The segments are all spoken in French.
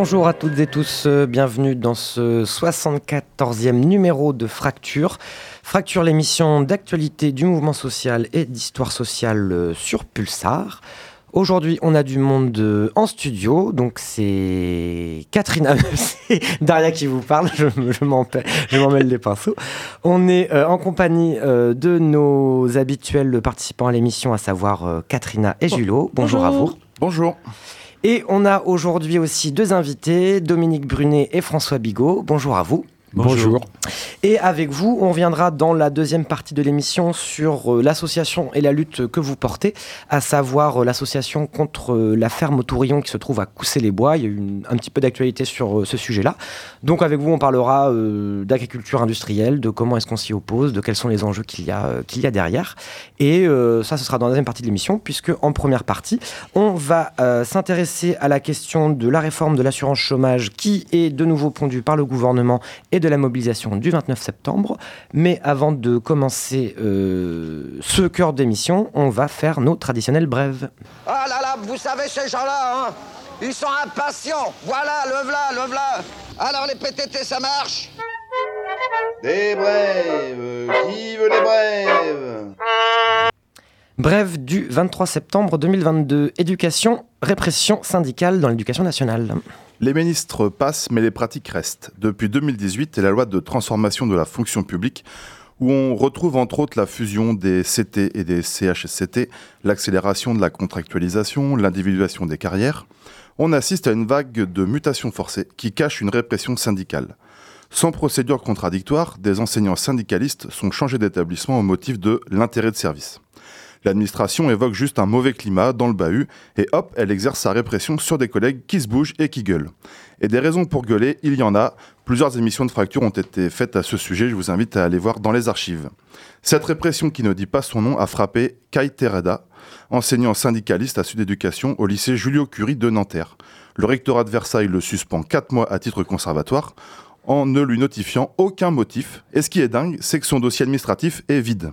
Bonjour à toutes et tous, euh, bienvenue dans ce 74e numéro de Fracture. Fracture, l'émission d'actualité du mouvement social et d'histoire sociale euh, sur Pulsar. Aujourd'hui, on a du monde euh, en studio, donc c'est Catherine, c'est Daria qui vous parle, je, je m'en mêle les pinceaux. On est euh, en compagnie euh, de nos habituels participants à l'émission, à savoir euh, Katrina et Julot. Bonjour, à vous. Bonjour. Et on a aujourd'hui aussi deux invités, Dominique Brunet et François Bigot. Bonjour à vous. Bonjour. Et avec vous, on viendra dans la deuxième partie de l'émission sur euh, l'association et la lutte que vous portez, à savoir euh, l'association contre euh, la ferme Tourillon qui se trouve à Coussé-les-Bois. Il y a eu un petit peu d'actualité sur ce sujet-là. Donc avec vous, on parlera d'agriculture industrielle, de comment est-ce qu'on s'y oppose, de quels sont les enjeux qu'il y a, qu'il y a derrière. Et ça, ce sera dans la deuxième partie de l'émission, puisque en première partie, on va s'intéresser à la question de la réforme de l'assurance chômage qui est de nouveau pondue par le gouvernement et de la mobilisation du 29 septembre. Mais avant de commencer euh, ce cœur d'émission, on va faire nos traditionnelles brèves. Ah là là, vous savez ces gens-là, hein Ils sont impatients. Voilà, le v'là, le v'là. Alors les PTT, ça marche? Des brèves. Qui veut les brèves Brève du 23 septembre 2022. Éducation, répression syndicale dans l'éducation nationale. Les ministres passent, mais les pratiques restent. Depuis 2018 et la loi de transformation de la fonction publique, où on retrouve entre autres la fusion des CT et des CHSCT, l'accélération de la contractualisation, l'individuation des carrières, on assiste à une vague de mutations forcées qui cache une répression syndicale. Sans procédure contradictoire, des enseignants syndicalistes sont changés d'établissement au motif de l'intérêt de service. L'administration évoque juste un mauvais climat dans le bahut et hop, elle exerce sa répression sur des collègues qui se bougent et qui gueulent. Et des raisons pour gueuler, il y en a. Plusieurs émissions de fracture ont été faites à ce sujet, je vous invite à aller voir dans les archives. Cette répression qui ne dit pas son nom a frappé Kai Tereda, enseignant syndicaliste à Sud Éducation au lycée Julio Curie de Nanterre. Le rectorat de Versailles le suspend 4 mois à titre conservatoire en ne lui notifiant aucun motif. Et ce qui est dingue, c'est que son dossier administratif est vide.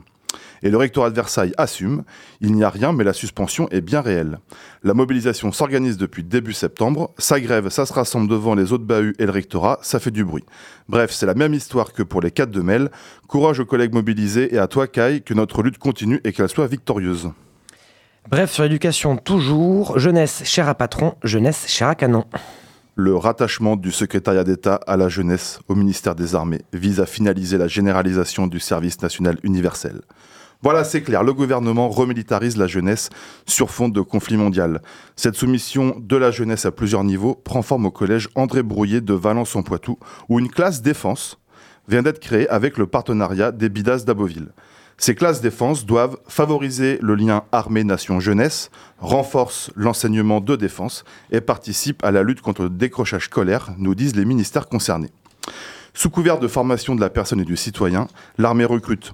Et le rectorat de Versailles assume, il n'y a rien, mais la suspension est bien réelle. La mobilisation s'organise depuis début septembre, ça grève, ça se rassemble devant les autres bahuts et le rectorat, ça fait du bruit. Bref, c'est la même histoire que pour les 4 de Mel. Courage aux collègues mobilisés et à toi, Kai, que notre lutte continue et qu'elle soit victorieuse. Bref, sur l'éducation toujours, jeunesse chère à patron, jeunesse chère à canon. Le rattachement du secrétariat d'État à la jeunesse au ministère des Armées vise à finaliser la généralisation du service national universel. Voilà, c'est clair, le gouvernement remilitarise la jeunesse sur fond de conflit mondial. Cette soumission de la jeunesse à plusieurs niveaux prend forme au collège André Brouillet de Valence-en-Poitou, où une classe défense vient d'être créée avec le partenariat des Bidas d'Aboville. Ces classes défense doivent favoriser le lien armée-nation-jeunesse, renforcent l'enseignement de défense et participent à la lutte contre le décrochage scolaire, nous disent les ministères concernés. Sous couvert de formation de la personne et du citoyen, l'armée recrute.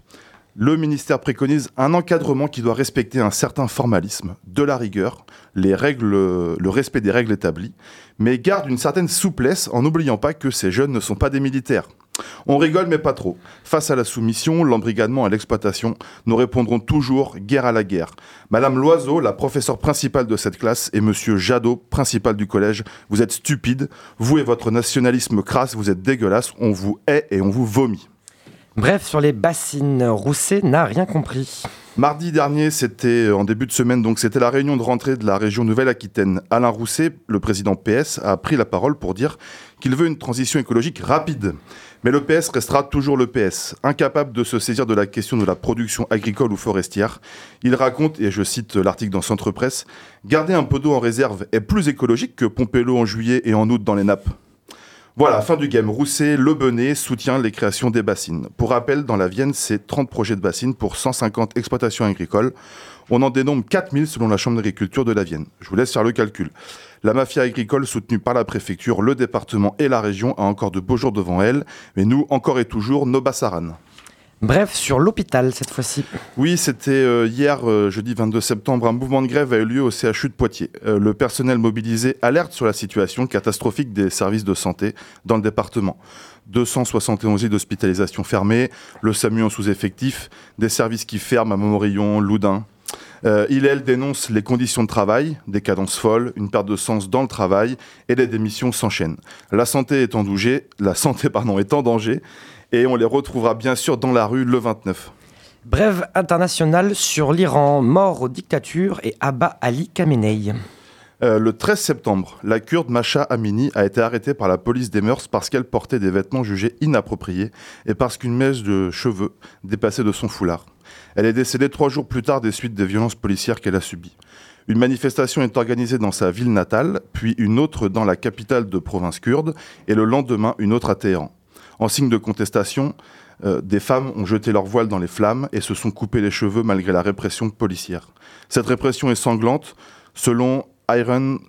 Le ministère préconise un encadrement qui doit respecter un certain formalisme, de la rigueur, le respect des règles établies, mais garde une certaine souplesse en n'oubliant pas que ces jeunes ne sont pas des militaires. On rigole mais pas trop. Face à la soumission, l'embrigadement à l'exploitation, nous répondrons toujours guerre à la guerre. Madame Loiseau, la professeure principale de cette classe, et Monsieur Jadot, principal du collège, vous êtes stupides, vous et votre nationalisme crasse, vous êtes dégueulasse, on vous hait et on vous vomit. Bref, sur les bassines, Rousset n'a rien compris. Mardi dernier, c'était en début de semaine, donc c'était la réunion de rentrée de la région Nouvelle-Aquitaine. Alain Rousset, le président PS, a pris la parole pour dire qu'il veut une transition écologique rapide. Mais le PS restera toujours le PS, incapable de se saisir de la question de la production agricole ou forestière. Il raconte, et je cite l'article dans Centre Presse, Garder un peu d'eau en réserve est plus écologique que pomper l'eau en juillet et en août dans les nappes. Voilà, fin du game. Rousset, Le Benet soutient les créations des bassines. Pour rappel, dans la Vienne, c'est 30 projets de bassines pour 150 exploitations agricoles. On en dénombre 4000 selon la Chambre d'agriculture de la Vienne. Je vous laisse faire le calcul. La mafia agricole soutenue par la préfecture, le département et la région a encore de beaux jours devant elle. Mais nous, encore et toujours, nos bassaranes. Bref, sur l'hôpital cette fois-ci. Oui, c'était euh, hier, euh, jeudi 22 septembre, un mouvement de grève a eu lieu au CHU de Poitiers. Euh, le personnel mobilisé alerte sur la situation catastrophique des services de santé dans le département. 271 lits d'hospitalisation fermés, le SAMU en sous-effectif, des services qui ferment à Montmorillon, Loudun. Il et elle dénoncent les conditions de travail, des cadences folles, une perte de sens dans le travail et les démissions s'enchaînent. La santé est en danger, la santé pardon, est en danger et on les retrouvera bien sûr dans la rue le 29. Brève internationale sur l'Iran, mort aux dictatures et Abba Ali Khamenei. Euh, le 13 septembre, la kurde Masha Amini a été arrêtée par la police des mœurs parce qu'elle portait des vêtements jugés inappropriés et parce qu'une mèche de cheveux dépassait de son foulard. Elle est décédée trois jours plus tard des suites des violences policières qu'elle a subies. Une manifestation est organisée dans sa ville natale, puis une autre dans la capitale de province kurde, et le lendemain une autre à Téhéran. En signe de contestation, euh, des femmes ont jeté leur voile dans les flammes et se sont coupées les cheveux malgré la répression policière. Cette répression est sanglante. Selon Iron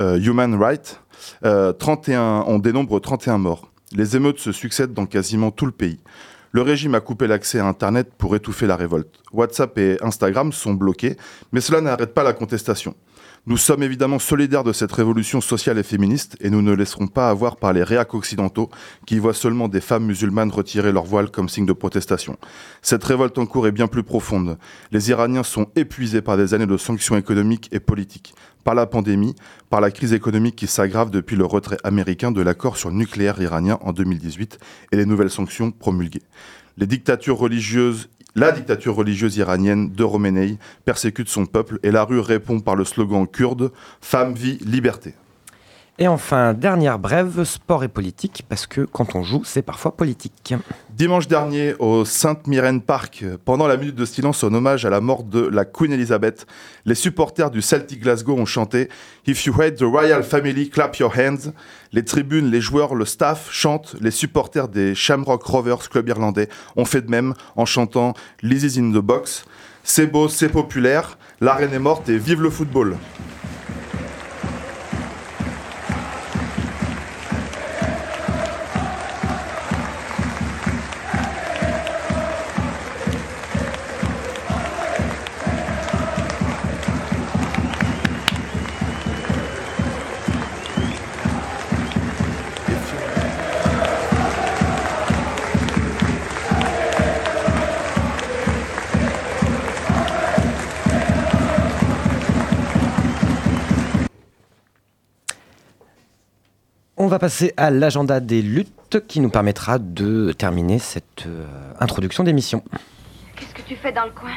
euh, Human Rights, 31, euh, on dénombre 31 morts. Les émeutes se succèdent dans quasiment tout le pays. Le régime a coupé l'accès à Internet pour étouffer la révolte. WhatsApp et Instagram sont bloqués, mais cela n'arrête pas la contestation. Nous sommes évidemment solidaires de cette révolution sociale et féministe et nous ne laisserons pas avoir par les réacs occidentaux qui voient seulement des femmes musulmanes retirer leur voile comme signe de protestation. Cette révolte en cours est bien plus profonde. Les Iraniens sont épuisés par des années de sanctions économiques et politiques, par la pandémie, par la crise économique qui s'aggrave depuis le retrait américain de l'accord sur le nucléaire iranien en 2018 et les nouvelles sanctions promulguées. Les dictatures religieuses la dictature religieuse iranienne de Roménei persécute son peuple et la rue répond par le slogan kurde Femme, vie, liberté. Et enfin, dernière brève, sport et politique, parce que quand on joue, c'est parfois politique. Dimanche dernier, au Sainte-Myrène Park, pendant la minute de silence en hommage à la mort de la Queen Elizabeth, les supporters du Celtic Glasgow ont chanté If you hate the royal family, clap your hands. Les tribunes, les joueurs, le staff chantent. Les supporters des Shamrock Rovers, club irlandais, ont fait de même en chantant Lizzie's in the box. C'est beau, c'est populaire, l'arène est morte et vive le football. Passer à l'agenda des luttes qui nous permettra de terminer cette euh, introduction d'émission. Qu'est-ce que tu fais dans le coin?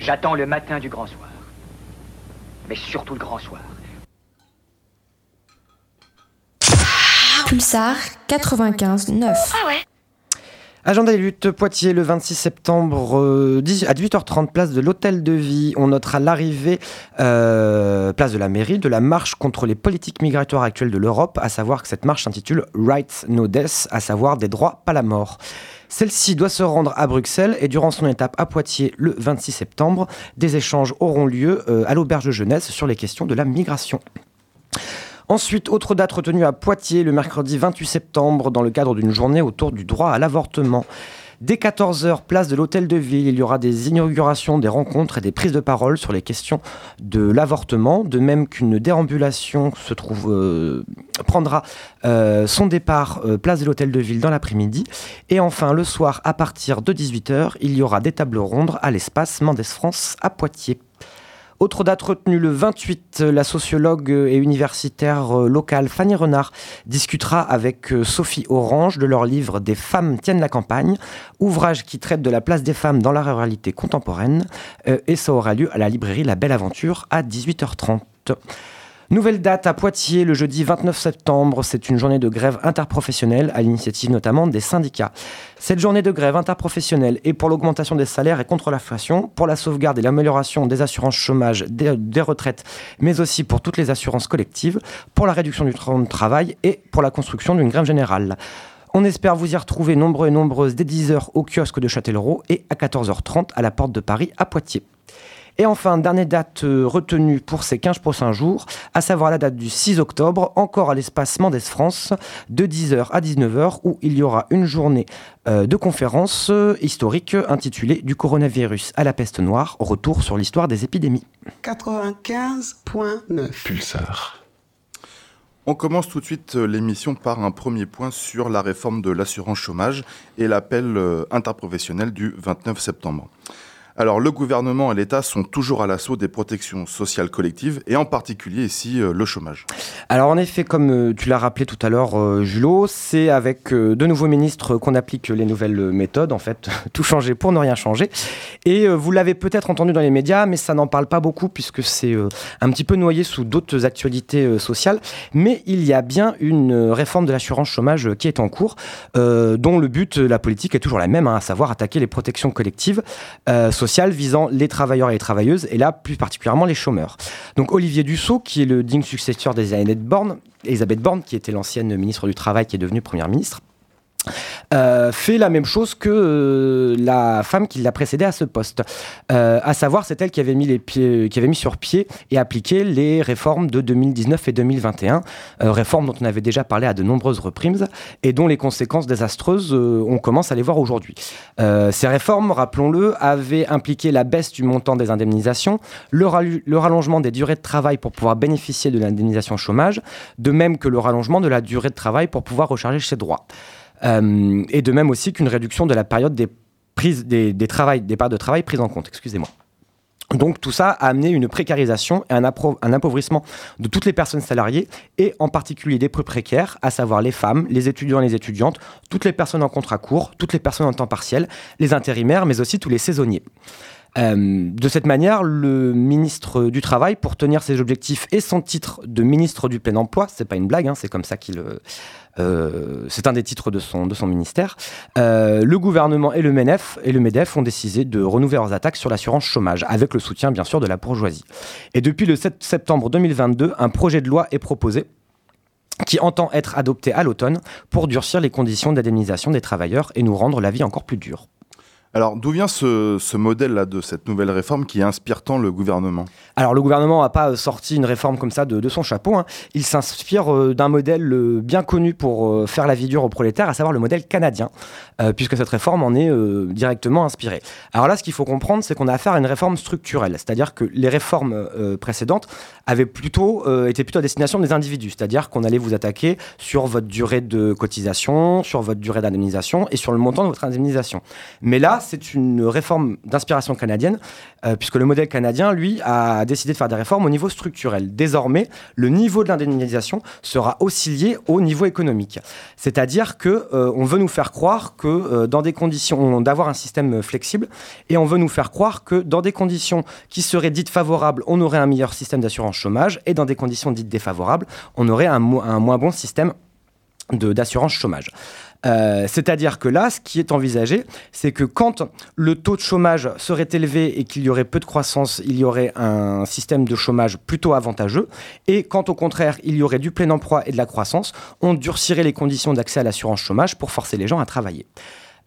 J'attends le matin du grand soir. Mais surtout le grand soir. Pulsar 95 9. Ah ouais Agenda des luttes, Poitiers, le 26 septembre euh, à 18h30, place de l'Hôtel de Vie. On notera l'arrivée, euh, place de la mairie, de la marche contre les politiques migratoires actuelles de l'Europe, à savoir que cette marche s'intitule Rights No Death, à savoir des droits, pas la mort. Celle-ci doit se rendre à Bruxelles et durant son étape à Poitiers le 26 septembre, des échanges auront lieu euh, à l'auberge de jeunesse sur les questions de la migration. Ensuite, autre date retenue à Poitiers le mercredi 28 septembre dans le cadre d'une journée autour du droit à l'avortement. Dès 14h, place de l'Hôtel de Ville, il y aura des inaugurations, des rencontres et des prises de parole sur les questions de l'avortement, de même qu'une déambulation euh, prendra euh, son départ euh, place de l'Hôtel de Ville dans l'après-midi. Et enfin, le soir, à partir de 18h, il y aura des tables rondes à l'espace Mendes France à Poitiers. Autre date retenue le 28, la sociologue et universitaire euh, locale Fanny Renard discutera avec euh, Sophie Orange de leur livre Des femmes tiennent la campagne, ouvrage qui traite de la place des femmes dans la ruralité contemporaine, euh, et ça aura lieu à la librairie La Belle Aventure à 18h30. Nouvelle date à Poitiers le jeudi 29 septembre. C'est une journée de grève interprofessionnelle à l'initiative notamment des syndicats. Cette journée de grève interprofessionnelle est pour l'augmentation des salaires et contre l'inflation, pour la sauvegarde et l'amélioration des assurances chômage, des, retraites, mais aussi pour toutes les assurances collectives, pour la réduction du temps de travail et pour la construction d'une grève générale. On espère vous y retrouver nombreux et nombreuses dès 10h au kiosque de Châtellerault et à 14h30 à la porte de Paris à Poitiers. Et enfin, dernière date euh, retenue pour ces 15 prochains jours, à savoir la date du 6 octobre, encore à l'espace Mendes France, de 10h à 19h, où il y aura une journée euh, de conférence euh, historique intitulée Du coronavirus à la peste noire, retour sur l'histoire des épidémies. 95.9 Pulsar. On commence tout de suite l'émission par un premier point sur la réforme de l'assurance chômage et l'appel interprofessionnel du 29 septembre. Alors le gouvernement et l'État sont toujours à l'assaut des protections sociales collectives et en particulier ici euh, le chômage. Alors en effet, comme euh, tu l'as rappelé tout à l'heure, euh, Julot, c'est avec de nouveaux ministres qu'on applique les nouvelles méthodes. En fait, tout changer pour ne rien changer. Et vous l'avez peut-être entendu dans les médias, mais ça n'en parle pas beaucoup puisque c'est un petit peu noyé sous d'autres actualités sociales. Mais il y a bien une réforme de l'assurance chômage qui est en cours, dont le but, la politique est toujours la même, hein, à savoir attaquer les protections collectives visant les travailleurs et les travailleuses, et là plus particulièrement les chômeurs. Donc Olivier Dussault, qui est le digne successeur d'Elisabeth Borne, Elisabeth Borne, qui était l'ancienne ministre du Travail, qui est devenue première ministre, euh, fait la même chose que euh, la femme qui l'a précédée à ce poste. Euh, à savoir, c'est elle qui avait mis les pieds, qui avait mis sur pied et appliqué les réformes de 2019 et 2021, réformes dont on avait déjà parlé à de nombreuses reprises et dont les conséquences désastreuses, on commence à les voir aujourd'hui. ces réformes, rappelons-le, avaient impliqué la baisse du montant des indemnisations, le, le rallongement des durées de travail pour pouvoir bénéficier de l'indemnisation chômage, de même que le rallongement de la durée de travail pour pouvoir recharger ses droits. Euh, et de même aussi qu'une réduction de la période des, prises, des, travail, des parts de travail prises en compte. Excusez-moi. Donc tout ça a amené une précarisation et un, appauvrissement de toutes les personnes salariées et en particulier des plus précaires, à savoir les femmes, les étudiants et les étudiantes, toutes les personnes en contrat court, toutes les personnes en temps partiel, les intérimaires, mais aussi tous les saisonniers. Euh, de cette manière, le ministre du Travail, pour tenir ses objectifs et son titre de ministre du plein emploi, c'est pas une blague, hein, c'est comme ça qu'il, euh, c'est un des titres de son, de son ministère. Euh, le gouvernement et le MENEF et le MEDEF ont décidé de renouveler leurs attaques sur l'assurance chômage, avec le soutien bien sûr de la bourgeoisie. Et depuis le 7 septembre 2022, un projet de loi est proposé qui entend être adopté à l'automne pour durcir les conditions d'indemnisation des travailleurs et nous rendre la vie encore plus dure. Alors, d'où vient ce, modèle-là de cette nouvelle réforme qui inspire tant le gouvernement? Alors, le gouvernement n'a pas sorti une réforme comme ça de, son chapeau. Hein. Il s'inspire euh, d'un modèle euh, bien connu pour euh, faire la vie dure aux prolétaires, à savoir le modèle canadien, puisque cette réforme en est directement inspirée. Alors là, ce qu'il faut comprendre, c'est qu'on a affaire à une réforme structurelle, c'est-à-dire que les réformes précédentes avaient plutôt été plutôt à destination des individus, c'est-à-dire qu'on allait vous attaquer sur votre durée de cotisation, sur votre durée d'indemnisation et sur le montant de votre indemnisation. Mais là, c'est une réforme d'inspiration canadienne, euh, puisque le modèle canadien, lui, a décidé de faire des réformes au niveau structurel. Désormais, le niveau de l'indemnisation sera aussi lié au niveau économique. C'est-à-dire que euh, veut nous faire croire que euh, dans des conditions d'avoir un système flexible, et on veut nous faire croire que dans des conditions qui seraient dites favorables, on aurait un meilleur système d'assurance chômage, et dans des conditions dites défavorables, on aurait un moins bon système d'assurance chômage. Euh, c'est-à-dire que là, ce qui est envisagé, c'est que quand le taux de chômage serait élevé et qu'il y aurait peu de croissance, il y aurait un système de chômage plutôt avantageux. Et quand au contraire, il y aurait du plein emploi et de la croissance, on durcirait les conditions d'accès à l'assurance chômage pour forcer les gens à travailler.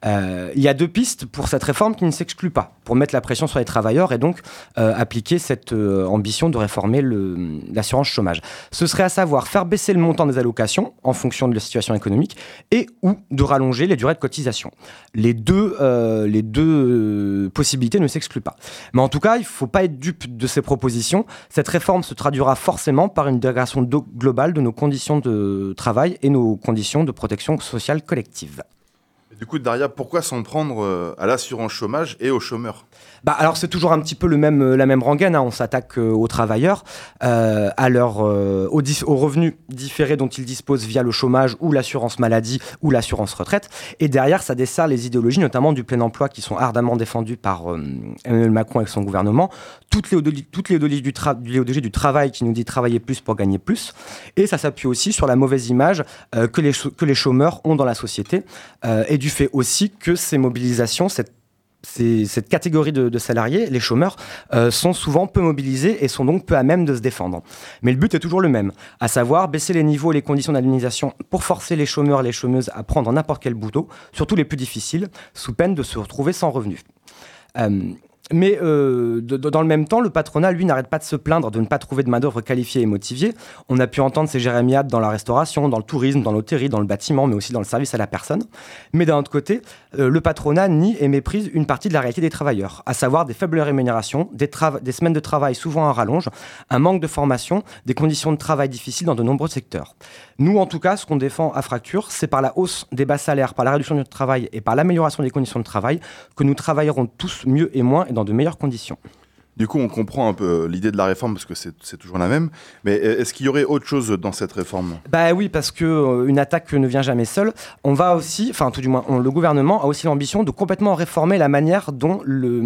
Euh, il y a deux pistes pour cette réforme qui ne s'excluent pas, pour mettre la pression sur les travailleurs et donc euh, appliquer cette euh, ambition de réformer l'assurance chômage. Ce serait à savoir faire baisser le montant des allocations en fonction de la situation économique et ou de rallonger les durées de cotisation. Les deux, les deux possibilités ne s'excluent pas. Mais en tout cas, il ne faut pas être dupe de ces propositions. Cette réforme se traduira forcément par une dégradation globale de nos conditions de travail et nos conditions de protection sociale collective. Du coup, Daria, pourquoi s'en prendre euh, à l'assurance chômage et aux chômeurs? Bah, alors c'est toujours un petit peu le même, euh, la même rengaine. Hein. On s'attaque euh, aux travailleurs, à leur, aux, revenus différés dont ils disposent via le chômage ou l'assurance maladie ou l'assurance retraite. Et derrière, ça dessert les idéologies, notamment du plein emploi, qui sont ardemment défendues par Emmanuel Macron et son gouvernement. Toutes les, toutes les du, du travail qui nous dit travailler plus pour gagner plus. Et ça s'appuie aussi sur la mauvaise image que, les que les chômeurs ont dans la société et du fait aussi que ces mobilisations, cette cette catégorie de, salariés, les chômeurs, euh, sont souvent peu mobilisés et sont donc peu à même de se défendre. Mais le but est toujours le même, à savoir baisser les niveaux et les conditions d'indemnisation pour forcer les chômeurs et les chômeuses à prendre n'importe quel boulot, surtout les plus difficiles, sous peine de se retrouver sans revenus. Euh, mais euh, dans le même temps, le patronat, lui, n'arrête pas de se plaindre de ne pas trouver de main-d'œuvre qualifiée et motivée. On a pu entendre ces jérémiades dans la restauration, dans le tourisme, dans l'hôtellerie, dans le bâtiment, mais aussi dans le service à la personne. Mais d'un autre côté, euh, le patronat nie et méprise une partie de la réalité des travailleurs, à savoir des faibles rémunérations, des, des semaines de travail souvent à rallonge, un manque de formation, des conditions de travail difficiles dans de nombreux secteurs. Nous, en tout cas, ce qu'on défend à Fracture, c'est par la hausse des bas salaires, par la réduction du travail et par l'amélioration des conditions de travail que nous travaillerons tous mieux et moins dans de meilleures conditions. Du coup, on comprend un peu euh, l'idée de la réforme parce que c'est toujours la même. Mais est-ce qu'il y aurait autre chose dans cette réforme? Bah oui, parce que euh, une attaque ne vient jamais seule. On va aussi, enfin tout du moins, le gouvernement a aussi l'ambition de complètement réformer la manière dont le,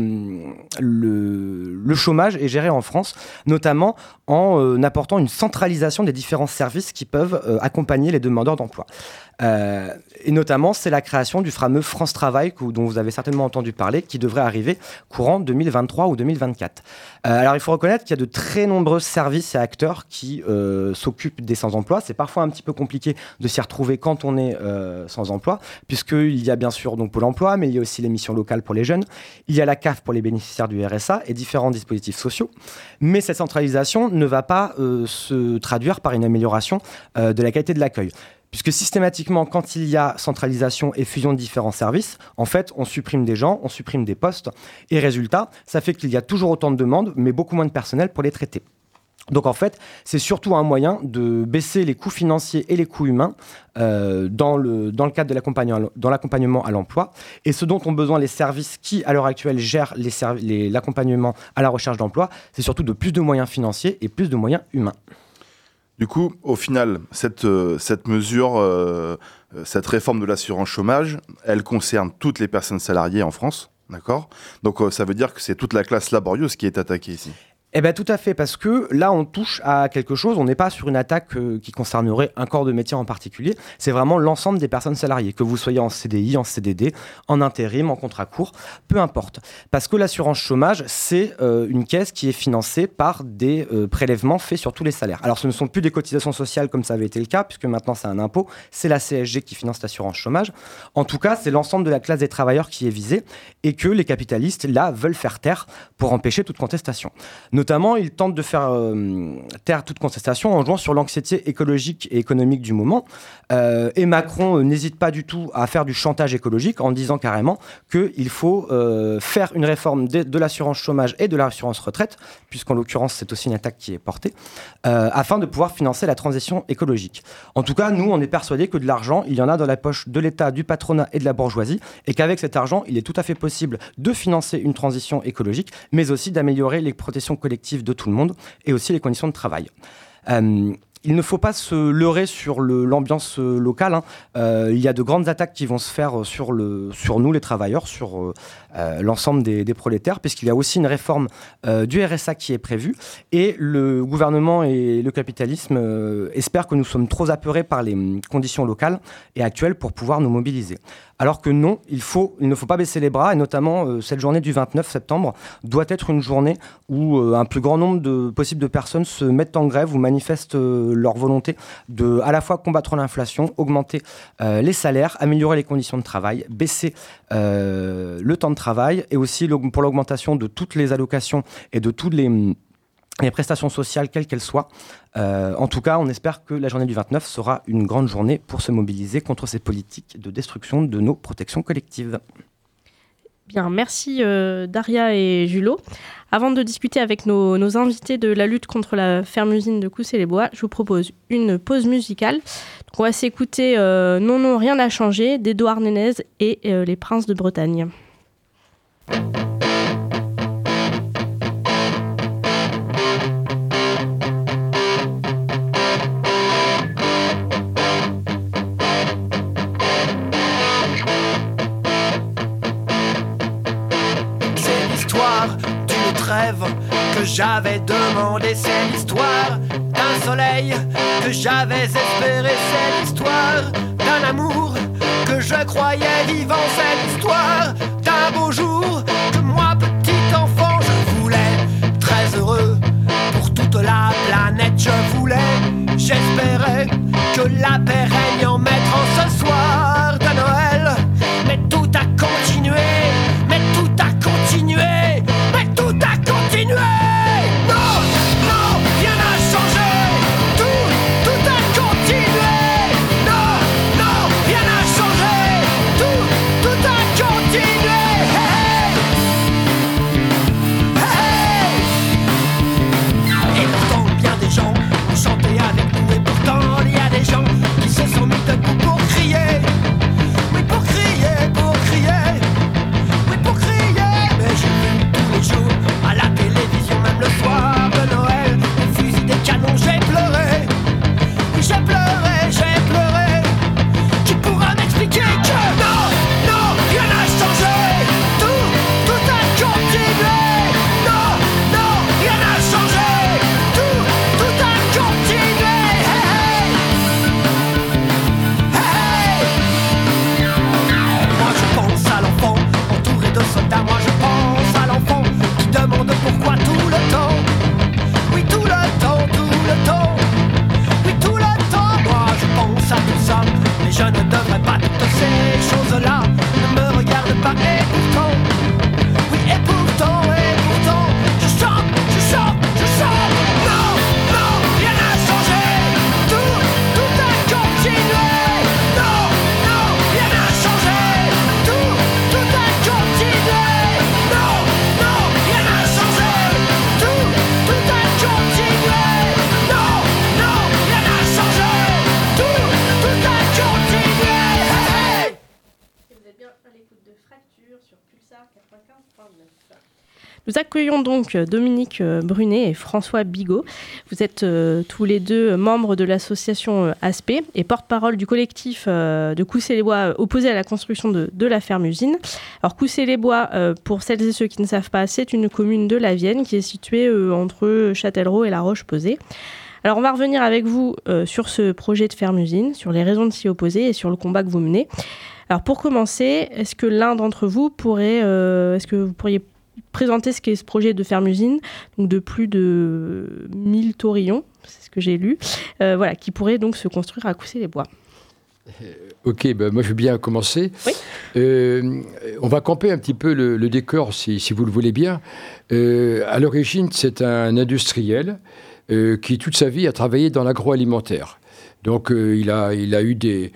le, chômage est géré en France, notamment en euh, apportant une centralisation des différents services qui peuvent accompagner les demandeurs d'emploi. Euh, et notamment, c'est la création du fameux France Travail, dont vous avez certainement entendu parler, qui devrait arriver courant 2023 ou 2024. Euh, alors, il faut reconnaître qu'il y a de très nombreux services et acteurs qui euh, s'occupent des sans-emploi. C'est parfois un petit peu compliqué de s'y retrouver quand on est sans emploi, puisqu'il y a bien sûr donc Pôle emploi, mais il y a aussi les missions locales pour les jeunes, il y a la CAF pour les bénéficiaires du RSA et différents dispositifs sociaux. Mais cette centralisation ne va pas se traduire par une amélioration de la qualité de l'accueil puisque systématiquement, quand il y a centralisation et fusion de différents services, en fait, on supprime des gens, on supprime des postes, et résultat, ça fait qu'il y a toujours autant de demandes, mais beaucoup moins de personnel pour les traiter. Donc en fait, c'est surtout un moyen de baisser les coûts financiers et les coûts humains euh, dans, le, dans le cadre de l'accompagnement à l'emploi. Et ce dont ont besoin les services qui, à l'heure actuelle, gèrent l'accompagnement à la recherche d'emploi, c'est surtout de plus de moyens financiers et plus de moyens humains. Du coup, au final, cette, euh, mesure, euh, euh, cette réforme de l'assurance chômage, elle concerne toutes les personnes salariées en France, d'accord? Donc ça veut dire que c'est toute la classe laborieuse qui est attaquée ici. Eh bien, tout à fait, parce que là, on touche à quelque chose. On n'est pas sur une attaque euh, qui concernerait un corps de métier en particulier. C'est vraiment l'ensemble des personnes salariées, que vous soyez en CDI, en CDD, en intérim, en contrat court, peu importe. Parce que l'assurance chômage, c'est euh, une caisse qui est financée par des euh, prélèvements faits sur tous les salaires. Alors, ce ne sont plus des cotisations sociales comme ça avait été le cas, puisque maintenant c'est un impôt. C'est la CSG qui finance l'assurance chômage. En tout cas, c'est l'ensemble de la classe des travailleurs qui est visée et que les capitalistes, là, veulent faire taire pour empêcher toute contestation. Notamment, il tente de faire euh, taire toute contestation en jouant sur l'anxiété écologique et économique du moment. Euh, et Macron euh, n'hésite pas du tout à faire du chantage écologique en disant carrément qu'il faut faire une réforme de, l'assurance chômage et de l'assurance retraite, puisqu'en l'occurrence c'est aussi une attaque qui est portée, afin de pouvoir financer la transition écologique. En tout cas, nous, on est persuadés que de l'argent, il y en a dans la poche de l'État, du patronat et de la bourgeoisie, et qu'avec cet argent, il est tout à fait possible de financer une transition écologique, mais aussi d'améliorer les protections collectives de tout le monde et aussi les conditions de travail. Euh, il ne faut pas se leurrer sur l'ambiance euh, locale. Hein. Euh, il y a de grandes attaques qui vont se faire sur, le, sur nous, les travailleurs, sur l'ensemble des, prolétaires, puisqu'il y a aussi une réforme du RSA qui est prévue. Et le gouvernement et le capitalisme espèrent que nous sommes trop apeurés par les hum, conditions locales et actuelles pour pouvoir nous mobiliser. Alors que non, il, il ne faut pas baisser les bras, et notamment euh, cette journée du 29 septembre doit être une journée où euh, un plus grand nombre de possibles de personnes se mettent en grève ou manifestent euh, leur volonté de à la fois combattre l'inflation, augmenter les salaires, améliorer les conditions de travail, baisser le temps de travail, et aussi pour l'augmentation de toutes les allocations et de toutes les les prestations sociales, quelles qu'elles soient. Euh, en tout cas, on espère que la journée du 29 sera une grande journée pour se mobiliser contre ces politiques de destruction de nos protections collectives. Bien, merci euh, Daria et Julot. Avant de discuter avec nos, invités de la lutte contre la ferme-usine de Coussé-les-Bois, je vous propose une pause musicale. on va s'écouter euh, Non, non, rien n'a changé d'Edouard Nénez et Les Princes de Bretagne. Que j'avais demandé, c'est l'histoire d'un soleil que j'avais espéré, c'est l'histoire d'un amour que je croyais vivant, c'est l'histoire d'un beau jour Nous accueillons donc euh, Dominique euh, Brunet et François Bigot. Vous êtes euh, tous les deux membres de l'association Aspect et porte-parole du collectif de Coussé-les-Bois euh, opposé à la construction de, la ferme-usine. Alors Coussé-les-Bois, euh, pour celles et ceux qui ne savent pas, c'est une commune de la Vienne qui est située entre Châtellerault et La Roche-Posay. Alors on va revenir avec vous sur ce projet de ferme-usine, sur les raisons de s'y opposer et sur le combat que vous menez. Alors pour commencer, est-ce que l'un d'entre vous pourrait, est-ce que vous pourriez présenter ce qu'est ce projet de ferme-usine, donc de plus de 1000 taurillons, c'est ce que j'ai lu, euh, voilà, qui pourrait donc se construire à Coussé-les-Bois. Ok, ben moi je veux bien commencer. Oui. Euh, on va camper un petit peu le, le décor, si, si vous le voulez bien. Euh, à l'origine, c'est un industriel euh, qui, toute sa vie, a travaillé dans l'agroalimentaire. Donc, euh, il, a, il a eu des,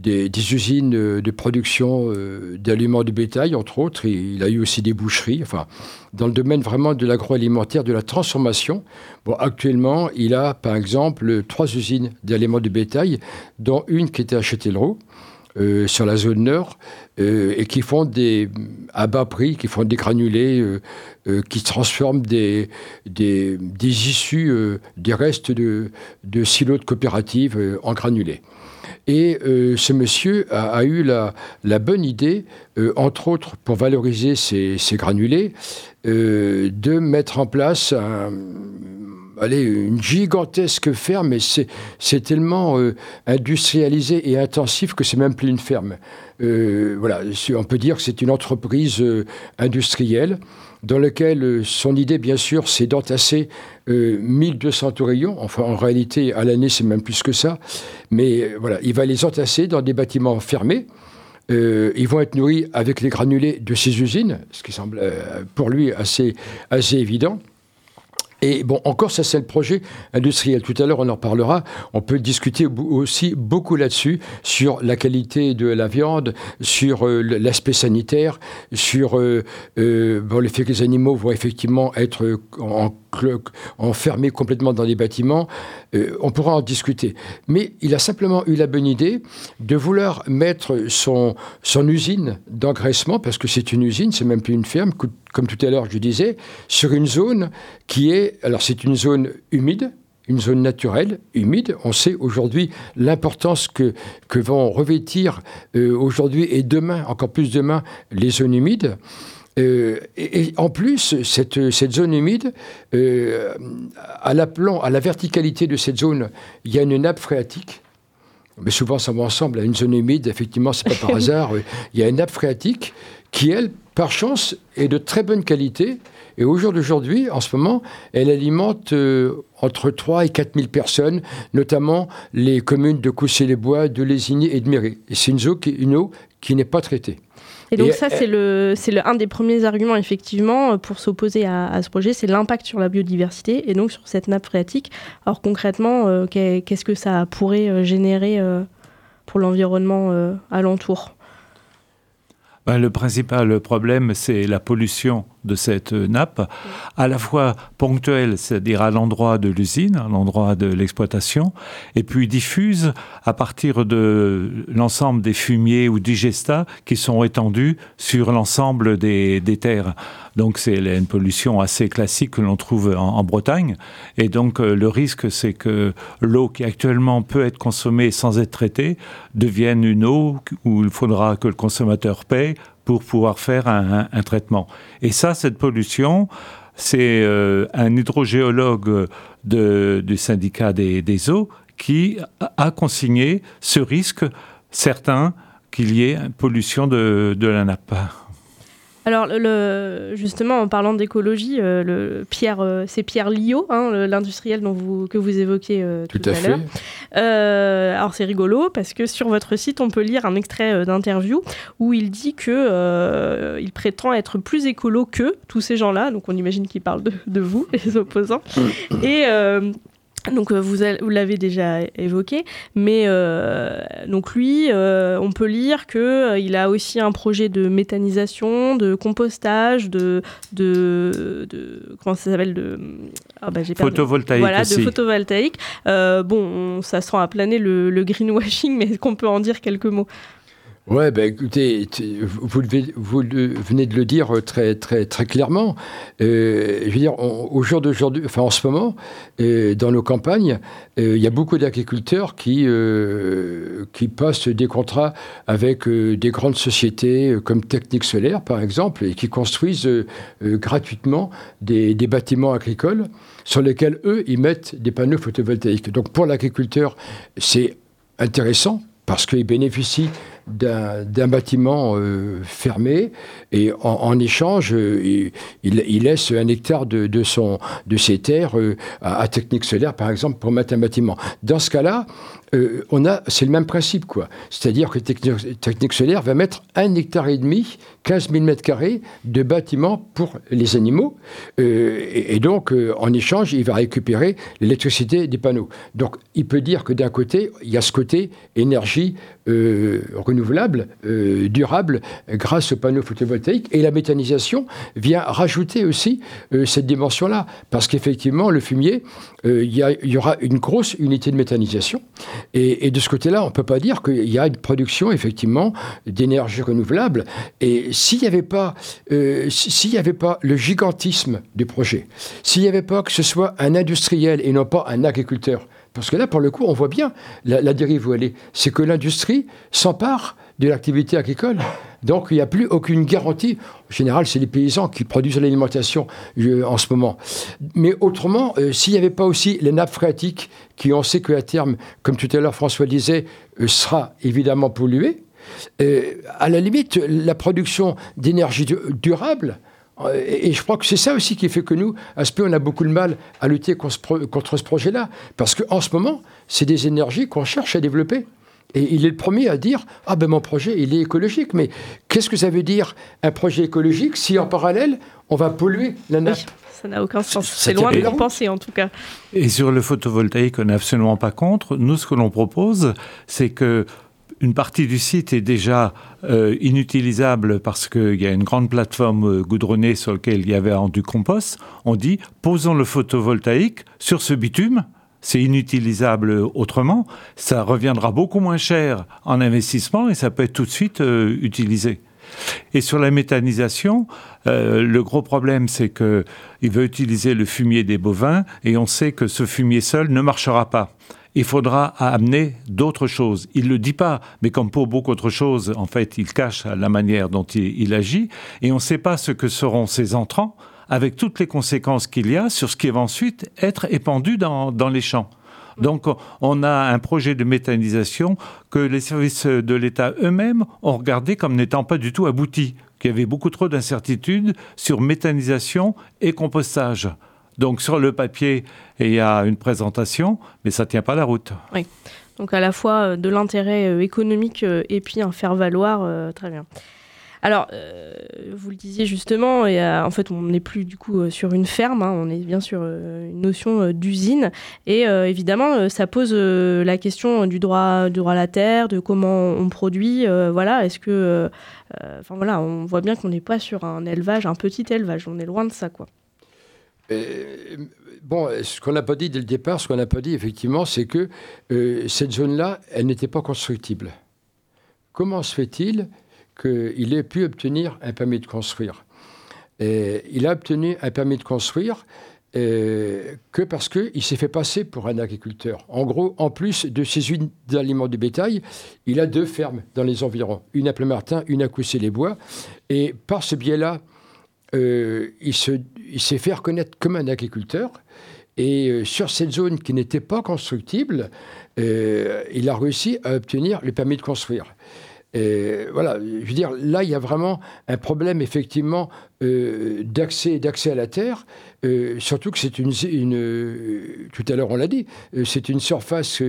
des, usines euh, de production euh, d'aliments de bétail, entre autres. Il a eu aussi des boucheries, enfin, dans le domaine vraiment de l'agroalimentaire, de la transformation. Bon, actuellement, il a, par exemple, trois usines d'aliments de bétail, dont une qui était à Châtellerault. euh, sur la zone nord et qui font des à bas prix, qui font des granulés, qui transforment des, des, issues, des restes de, silos de coopératives en granulés. Et euh, ce monsieur a, eu la, bonne idée, euh, entre autres pour valoriser ces, ces granulés, euh, de mettre en place un, allez, une gigantesque ferme, mais c'est tellement euh, industrialisé et intensif que c'est même plus une ferme. Euh, voilà, on peut dire que c'est une entreprise euh, industrielle dans laquelle son idée, bien sûr, c'est d'entasser euh, 1200 tourillons. Enfin, en réalité, à l'année, c'est même plus que ça. Mais voilà, il va les entasser dans des bâtiments fermés. Ils vont être nourris avec les granulés de ces usines, ce qui semble pour lui assez évident. Et bon, encore, ça, c'est le projet industriel. Tout à l'heure, on en parlera. On peut discuter aussi beaucoup là-dessus, sur la qualité de la viande, sur euh, l'aspect sanitaire, sur euh, euh, le fait que les animaux vont effectivement être en, enfermés complètement dans les bâtiments. Euh, on pourra en discuter. Mais il a simplement eu la bonne idée de vouloir mettre son, son usine d'engraissement, parce que c'est une usine, c'est même plus une ferme, comme tout à l'heure je disais, sur une zone qui est, alors c'est une zone humide, une zone naturelle, humide. On sait aujourd'hui l'importance que, que vont revêtir euh, aujourd'hui et demain, encore plus demain, les zones humides. Euh, et, et en plus, cette, cette zone humide, euh, à la verticalité de cette zone, il y a une nappe phréatique. Mais souvent, ça va ensemble. Une zone humide, effectivement, c'est pas par hasard. Il y a une nappe phréatique qui, elle, par chance, est de très bonne qualité. Et au jour d'aujourd'hui, en ce moment, elle alimente euh, entre 3 et 4 000 personnes, notamment les communes de Coussé-les-Bois, de Lésigny et de Méré. Et c'est une eau qui n'est pas traitée. Et donc Et, ça, euh, c'est le, c'est le, un des premiers arguments, effectivement, euh, pour s'opposer à, à ce projet, c'est l'impact sur la biodiversité et donc sur cette nappe phréatique. Alors concrètement, euh, qu'est- qu'est-ce que ça pourrait générer euh, pour l'environnement alentour? Ben, le principal problème, c'est la pollution de cette nappe, à la fois ponctuelle, c'est-à-dire à l'endroit de l'usine, à l'endroit de l'exploitation, et puis diffuse à partir de l'ensemble des fumiers ou digestats qui sont étendus sur l'ensemble des, terres. Donc c'est une pollution assez classique que l'on trouve en, Bretagne. Et donc euh, le risque, c'est que l'eau qui actuellement peut être consommée sans être traitée devienne une eau où il faudra que le consommateur paye pour pouvoir faire un, traitement. Et ça, cette pollution, c'est euh, un hydrogéologue du syndicat des, eaux qui a- consigné ce risque certain qu'il y ait pollution de la nappe. Alors, le, justement, en parlant d'écologie, euh, le Pierre, euh, c'est Pierre Liot, hein, l'industriel dont vous, que vous évoquiez euh, tout, à, l'heure. alors, c'est rigolo parce que sur votre site, on peut lire un extrait d'interview où il dit que il prétend être plus écolo que tous ces gens-là. Donc, on imagine qu'il parle de, de, vous, les opposants. Et donc euh, vous, l'avez déjà évoqué, mais euh, donc lui, euh, on peut lire que il a aussi un projet de méthanisation, de compostage, de, de, comment ça s'appelle de ah bah, photovoltaïque voilà de photovoltaïque. bon, ça sent à planer le, le greenwashing, mais est-ce qu'on peut en dire quelques mots? Ouais, ben écoutez, vous, venez de le dire très très très clairement. Euh, je veux dire, au jour d'aujourd'hui, enfin en ce moment, euh, dans nos campagnes, euh, il y a beaucoup d'agriculteurs qui qui passent des contrats avec des grandes sociétés comme Technique Solaire, par exemple, et qui construisent gratuitement des, des bâtiments agricoles sur lesquels eux ils mettent des panneaux photovoltaïques. Donc pour l'agriculteur, c'est intéressant parce qu'il bénéficie d'un bâtiment euh, fermé et en, échange, euh, il, laisse un hectare de, son, de ses terres euh, à, Technique Solaire, par exemple, pour mettre un bâtiment. Dans ce cas-là, on a, c'est le même principe, quoi. C'est-à-dire que Technique, Solaire va mettre un hectare et demi, 15 000 mètres carrés de bâtiments pour les animaux, et, et, donc en échange, il va récupérer l'électricité des panneaux. Donc, il peut dire que d'un côté, il y a ce côté énergie renouvelable euh, durable, grâce aux panneaux photovoltaïques. Et la méthanisation vient rajouter aussi euh, cette dimension-là. Parce qu'effectivement, le fumier, euh, il y, aura une grosse unité de méthanisation. Et, de ce côté-là, on ne peut pas dire qu'il y a une production, effectivement, d'énergie renouvelable. Et s'il n'y avait, pas, s'il avait pas le gigantisme du projet, s'il n'y avait pas que ce soit un industriel et non pas un agriculteur, parce que là, pour le coup, on voit bien la, dérive où elle est. C'est que l'industrie s'empare de l'activité agricole. Donc, il n'y a plus aucune garantie. En général, c'est les paysans qui produisent l'alimentation euh, en ce moment. Mais autrement, euh, s'il n'y avait pas aussi les nappes phréatiques, qui on sait qu'à terme, comme tout à l'heure François disait, euh, sera évidemment polluée, à la limite, la production d'énergie durable, et je crois que c'est ça aussi qui fait que nous, à ce on a beaucoup de mal à lutter contre ce projet-là. Parce qu'en ce moment, c'est des énergies qu'on cherche à développer. Et il est le premier à dire Ah ben mon projet, il est écologique. Mais qu'est-ce que ça veut dire un projet écologique si en parallèle, on va polluer la nappe? Ça n'a aucun sens. C'est loin de leur penser en tout cas. Et sur le photovoltaïque, on n'est absolument pas contre. Nous, ce que l'on propose, c'est que une partie du site est déjà euh, inutilisable parce qu'il y a une grande plateforme euh, goudronnée sur laquelle il y avait du compost. On dit posons le photovoltaïque sur ce bitume. C'est inutilisable autrement. Ça reviendra beaucoup moins cher en investissement et ça peut être tout de suite euh, utilisé. Et sur la méthanisation, le gros problème, c'est qu'il veut utiliser le fumier des bovins et on sait que ce fumier seul ne marchera pas il faudra amener d'autres choses. Il ne le dit pas, mais comme pour beaucoup d'autres choses, en fait, il cache la manière dont il, agit, et on ne sait pas ce que seront ces entrants, avec toutes les conséquences qu'il y a sur ce qui va ensuite être épandu dans, les champs. Donc, on a un projet de méthanisation que les services de l'État eux-mêmes ont regardé comme n'étant pas du tout abouti, qu'il y avait beaucoup trop d'incertitudes sur méthanisation et compostage. Donc sur le papier, il y a une présentation, mais ça ne tient pas la route. Oui. Donc à la fois euh, de l'intérêt euh, économique euh, et puis un faire-valoir, très bien. Alors, vous le disiez justement, et, en fait, on n'est plus du coup sur une ferme, hein, on est bien sur une notion d'usine. Et évidemment, ça pose la question du droit, du à la terre, de comment on produit. voilà, est-ce que. Enfin voilà, on voit bien qu'on n'est pas sur un élevage, un petit élevage, on est loin de ça, quoi. Euh, bon, ce qu'on n'a pas dit dès le départ, ce qu'on n'a pas dit effectivement, c'est que euh, cette zone-là, elle n'était pas constructible. Comment se fait-il qu'il ait pu obtenir un permis de construire Il a obtenu un permis de construire que parce qu'il s'est fait passer pour un agriculteur. En gros, en plus de ses huiles d'aliments de bétail, il a deux fermes dans les environs, une à Plein-Martin, une à Coussé-les-Bois. Et par ce biais-là, euh, il s'est fait reconnaître comme un agriculteur. Et euh, sur cette zone qui n'était pas constructible, euh, il a réussi à obtenir le permis de construire. Et voilà, je veux dire, là, il y a vraiment un problème, effectivement, euh, d'accès, à la terre, euh, surtout que c'est une, euh, tout à l'heure on l'a dit, c'est une surface,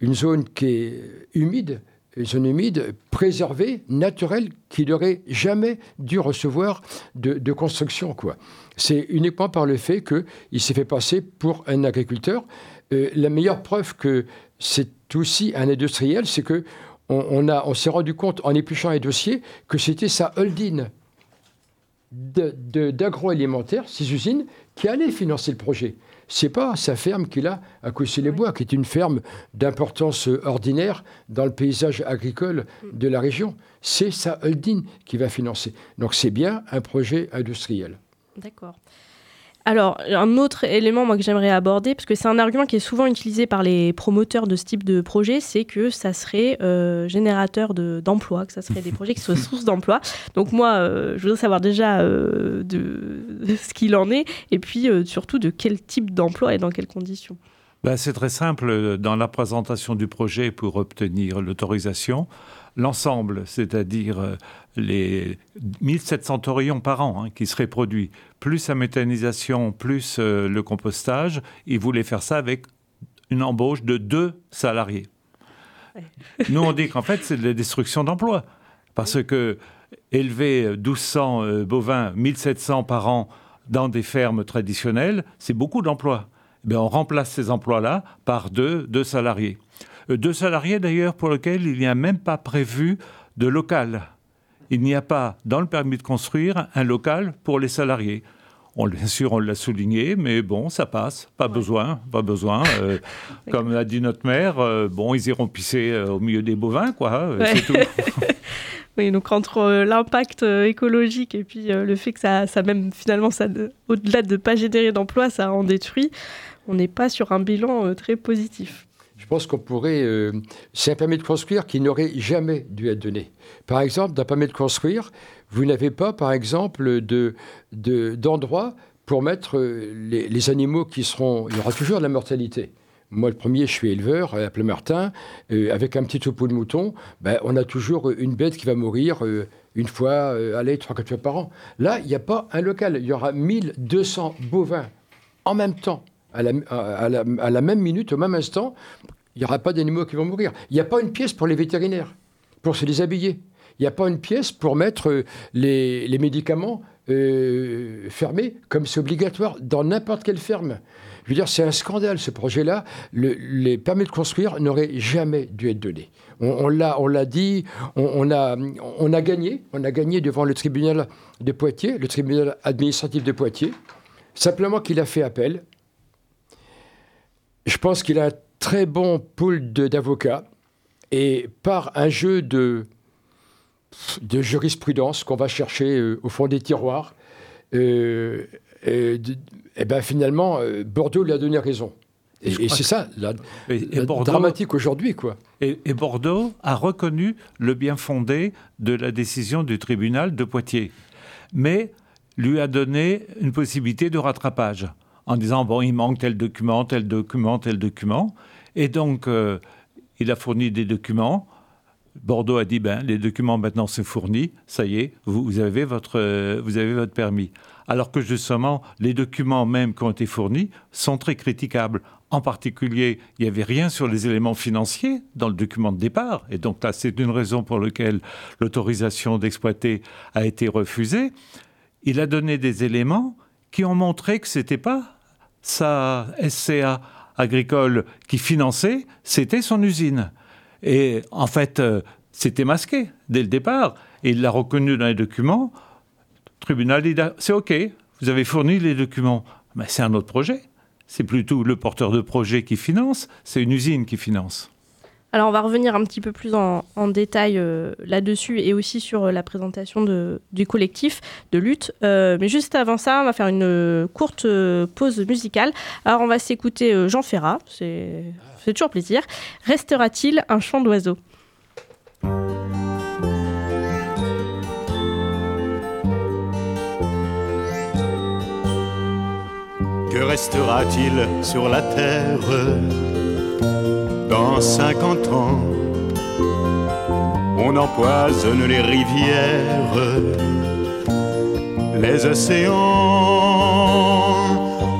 une zone qui est humide, zone humide, préservée, naturelle, qui n'aurait jamais dû recevoir de, construction, quoi. C'est uniquement par le fait qu'il s'est fait passer pour un agriculteur. La meilleure preuve que c'est aussi un industriel, c'est que on, on a- on s'est rendu compte en épluchant les dossiers que c'était sa holding d'agroalimentaire, ces usines, qui allaient financer le projet. C'est pas sa ferme qu'il a à Coucy-les-Bois, qui est une ferme d'importance euh, ordinaire dans le paysage agricole de la région. C'est sa holding qui va financer. Donc c'est bien un projet industriel. D'accord. Alors, un autre élément moi, que j'aimerais aborder, parce que c'est un argument qui est souvent utilisé par les promoteurs de ce type de projet, c'est que ça serait euh, générateur de- d'emplois, que ça serait des projets qui soient source d'emplois. Donc moi, euh, je voudrais savoir déjà euh, de, de ce qu'il en est, et puis surtout de quel type d'emploi et dans quelles conditions. Ben, c'est très simple. Dans la présentation du projet pour obtenir l'autorisation, l'ensemble, c'est-à-dire euh, les 1700 taurillons par an hein, qui seraient produits, plus la méthanisation, plus euh, le compostage, ils voulaient faire ça avec une embauche de deux salariés. Nous, on dit qu'en fait, c'est de la destruction d'emplois. Parce que élever 1200 euh, bovins, 1700 par an dans des fermes traditionnelles, c'est beaucoup d'emplois. Eh on remplace ces emplois-là par deux, deux salariés. Euh, Deux salariés d'ailleurs pour lesquels il n'y a même pas prévu de local. Il n'y a pas dans le permis de construire un local pour les salariés. On, bien sûr, on l'a souligné, mais bon, ça passe. Pas besoin, pas besoin. Euh, comme l'a dit notre mère, euh, bon, ils iront pisser euh, au milieu des bovins, quoi. Ouais. C'est tout. Oui, donc entre l'impact écologique et puis le fait que ça, ça même finalement, ça, au-delà de ne pas générer d'emplois, ça en détruit, on n'est pas sur un bilan très positif. Pense qu'on pourrait. euh, c'est un permis de construire qui n'aurait jamais dû être donné. Par exemple, d'un permis de construire, vous n'avez pas, par exemple, de, de- d'endroit pour mettre euh, les, les animaux qui seront. Il y aura toujours de la mortalité. Moi, le premier, je suis éleveur à Plemartin. Euh, avec un petit troupeau de moutons, ben, on a toujours une bête qui va mourir euh, une fois, euh, allez, trois, quatre fois par an. Là, il n'y a pas un local. Il y aura 1200 bovins en même temps, à la, à la- à la même minute, au même instant. Il n'y aura pas d'animaux qui vont mourir. Il n'y a pas une pièce pour les vétérinaires, pour se déshabiller. Il n'y a pas une pièce pour mettre euh, les, médicaments euh, fermés, comme c'est obligatoire dans n'importe quelle ferme. Je veux dire, c'est un scandale ce projet-là. Le- les permis de construire n'auraient jamais dû être donnés. On, on l'a dit, on, on a, on a gagné, on a gagné devant le tribunal de Poitiers, le tribunal administratif de Poitiers, simplement qu'il a fait appel. Je pense qu'il a un très bon pool d'avocats et par un jeu de, de jurisprudence qu'on va chercher euh, au fond des tiroirs, euh, et, de- eh ben finalement, euh, Bordeaux lui a donné raison. Et, c'est ça, la, Et- et la Bordeaux- dramatique aujourd'hui, quoi. Et Bordeaux a reconnu le bien fondé de la décision du tribunal de Poitiers, mais lui a donné une possibilité de rattrapage en disant bon, il manque tel document, tel document, tel document, et donc euh, il a fourni des documents. Bordeaux a dit ben les documents maintenant sont fournis, ça y est, vous, avez votre euh, vous avez votre permis. Alors que justement les documents même qui ont été fournis sont très critiquables. En particulier, il n'y avait rien sur les éléments financiers dans le document de départ, et donc là c'est une raison pour laquelle l'autorisation d'exploiter a été refusée. Il a donné des éléments qui ont montré que c'était pas sa SCA agricole qui finançait, c'était son usine. Et en fait, euh, c'était masqué dès le départ. Et il l'a reconnu dans les documents. Tribunal dit c'est OK, vous avez fourni les documents. Mais c'est un autre projet. C'est plutôt le porteur de projet qui finance, c'est une usine qui finance. Alors, on va revenir un petit peu plus en, détail euh, là-dessus et aussi sur euh, la présentation du collectif de lutte. Euh, mais juste avant ça, on va faire une courte pause musicale. Alors, on va s'écouter Jean Ferrat, c'est toujours plaisir. Restera-t-il un chant d'oiseau? Que restera-t-il sur la terre? Dans 50 ans on empoisonne les rivières, les océans,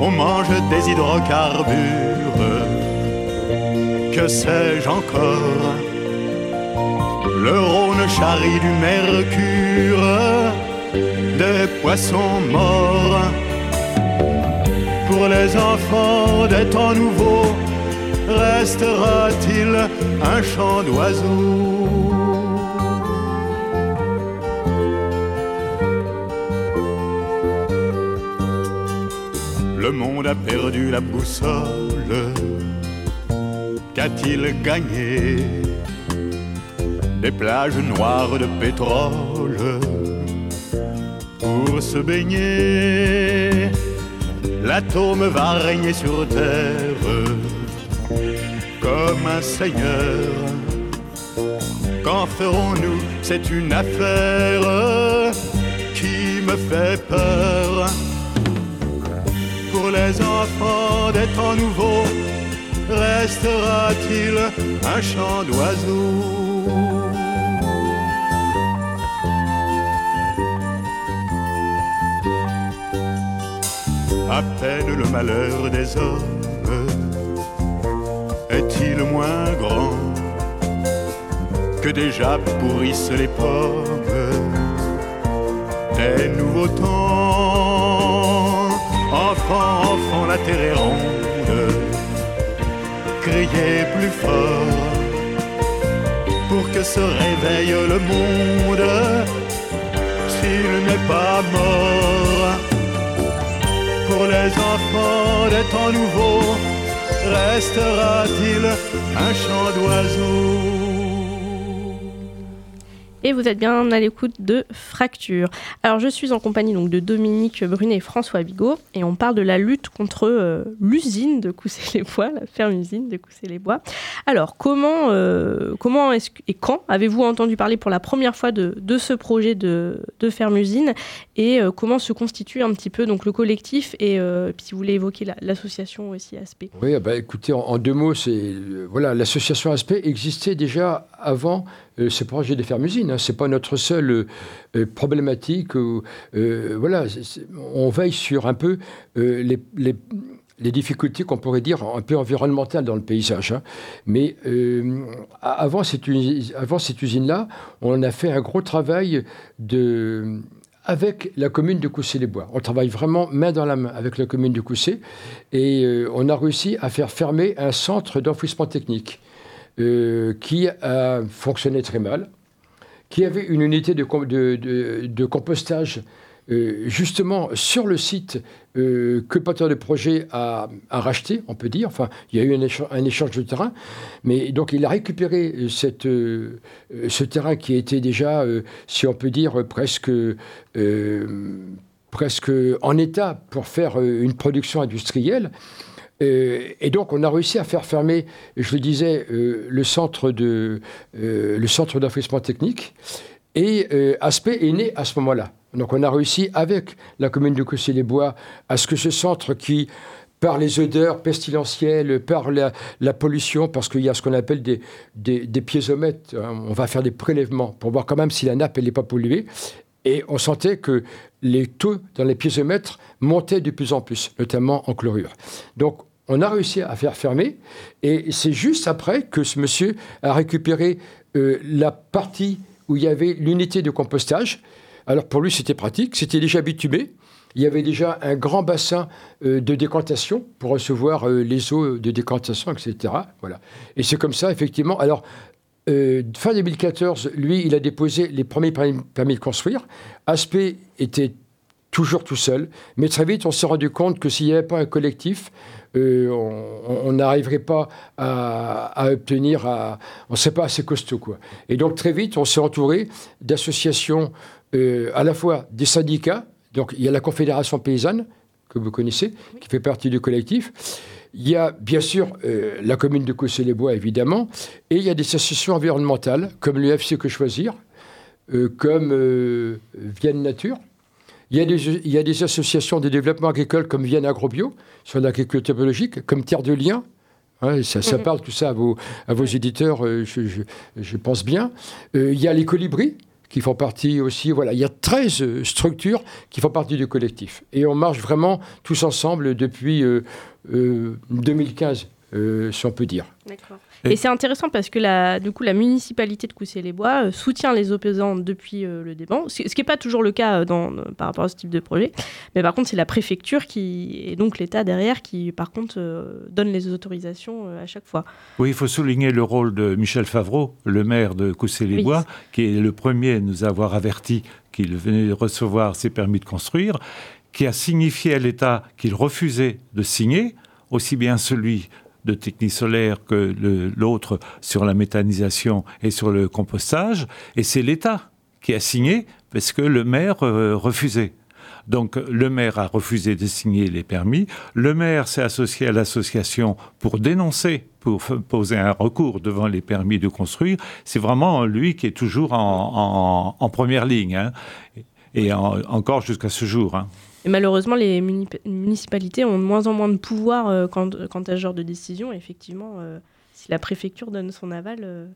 on mange des hydrocarbures, que sais-je encore? Le Rhône charrie du mercure, des poissons morts. Pour les enfants des temps nouveaux, restera-t-il un chant d'oiseaux Le monde a perdu la boussole. Qu'a-t-il gagné Des plages noires de pétrole pour se baigner? L'atome va régner sur terre comme un seigneur. Qu'en ferons-nous? C'est une affaire qui me fait peur. Pour les enfants des temps nouveaux, restera-t-il un chant d'oiseaux À peine le malheur des hommes est-il moins grand que déjà pourrissent les pommes. Des nouveaux temps Enfant, enfant, la terre est ronde. Criez plus fort pour que se réveille le monde. S'il n'est pas mort pour les enfants des temps nouveaux restera-t-il un chant d'oiseaux et vous êtes bien à l'écoute de Fracture. Alors je suis en compagnie donc de Dominique Brunet et François Bigot et on parle de la lutte contre euh, l'usine de Coussé-les-Bois, la ferme usine de Coussé-les-Bois. Alors comment, euh, comment et quand avez-vous entendu parler pour la première fois de, de ce projet de, de ferme usine et euh, comment se constitue un petit peu donc le collectif et puis si vous voulez évoquer l'association aussi Aspect. Oui, bah, écoutez, en, deux mots, c'est voilà l'association Aspect existait déjà avant ce projet de ferme usine. Hein. C'est pas notre seule euh, problématique. Euh, voilà, on veille sur un peu euh, les, difficultés qu'on pourrait dire un peu environnementales dans le paysage. Hein. Mais avant cette, usine-là, on a fait un gros travail avec la commune de Coussé-les-Bois. On travaille vraiment main dans la main avec la commune de Coussé et on a réussi à faire fermer un centre d'enfouissement technique qui a fonctionné très mal qui avait une unité de, compostage euh, justement sur le site euh, que porteur de projet a, racheté, on peut dire. Enfin, il y a eu un échange, de terrain. Mais donc, il a récupéré euh, cette, ce terrain qui était déjà, si on peut dire, presque, presque en état pour faire une production industrielle. Euh, et donc, on a réussi à faire fermer, je le disais, euh, le centre de euh, le technique. Et Aspect est né à ce moment-là. Donc, on a réussi avec la commune de Cossé-les-Bois à ce que ce centre qui par les odeurs pestilentielles, par la, pollution, parce qu'il y a ce qu'on appelle des, des, piézomètres. Hein. On va faire des prélèvements pour voir quand même si la nappe n'est pas polluée. Et on sentait que les taux dans les piézomètres montaient de plus en plus, notamment en chlorure. Donc on a réussi à faire fermer. Et c'est juste après que ce monsieur a récupéré euh, la partie où il y avait l'unité de compostage. Alors pour lui, c'était pratique, c'était déjà bitumé. Il y avait déjà un grand bassin euh, de décantation pour recevoir euh, les eaux de décantation, etc. Voilà. Et c'est comme ça, effectivement. Alors, fin 2014, lui, il a déposé les premiers permis de construire. Aspect était toujours tout seul. Mais très vite, on s'est rendu compte que s'il n'y avait pas un collectif, euh, on n'arriverait pas à, obtenir, à, on ne sait pas assez costaud. Quoi. Et donc très vite, on s'est entouré d'associations, euh, à la fois des syndicats, donc il y a la Confédération paysanne, que vous connaissez, qui fait partie du collectif. Il y a bien sûr euh, la commune de Cossé-les-Bois, évidemment, et il y a des associations environnementales, comme l'UFC Que Choisir, comme Vienne Nature, il y, a des, il y, a des, associations de développement agricole comme Vienne Agrobio, sur l'agriculture biologique, comme Terre de Liens, Hein, ça, ça, parle tout ça à vos, à vos éditeurs, euh, je, je, je, pense bien. Euh, il y a les colibris qui font partie aussi. Voilà, il y a 13 structures qui font partie du collectif. Et on marche vraiment tous ensemble depuis 2015, si on peut dire. D'accord. Et, c'est intéressant parce que la, du coup, la municipalité de Coussy-les-Bois euh, soutient les opposants depuis euh, le débat, ce, qui n'est pas toujours le cas euh, dans, par rapport à ce type de projet. Mais par contre, c'est la préfecture qui, et donc l'État derrière qui, par contre, donne les autorisations à chaque fois. Oui, il faut souligner le rôle de Michel Favreau, le maire de Coussy-les-Bois, oui. qui est le premier à nous avoir averti qu'il venait recevoir ses permis de construire, qui a signifié à l'État qu'il refusait de signer, aussi bien celui de technique solaire que l'autre sur la méthanisation et sur le compostage. Et c'est l'État qui a signé parce que le maire euh, refusait. Donc le maire a refusé de signer les permis. Le maire s'est associé à l'association pour dénoncer, pour poser un recours devant les permis de construire. C'est vraiment lui qui est toujours en, première ligne, hein, et en, encore jusqu'à ce jour. Hein. Malheureusement, les municipalités ont de moins en moins de pouvoir euh, quant, à ce genre de décision. Effectivement, euh, si la préfecture donne son aval, euh,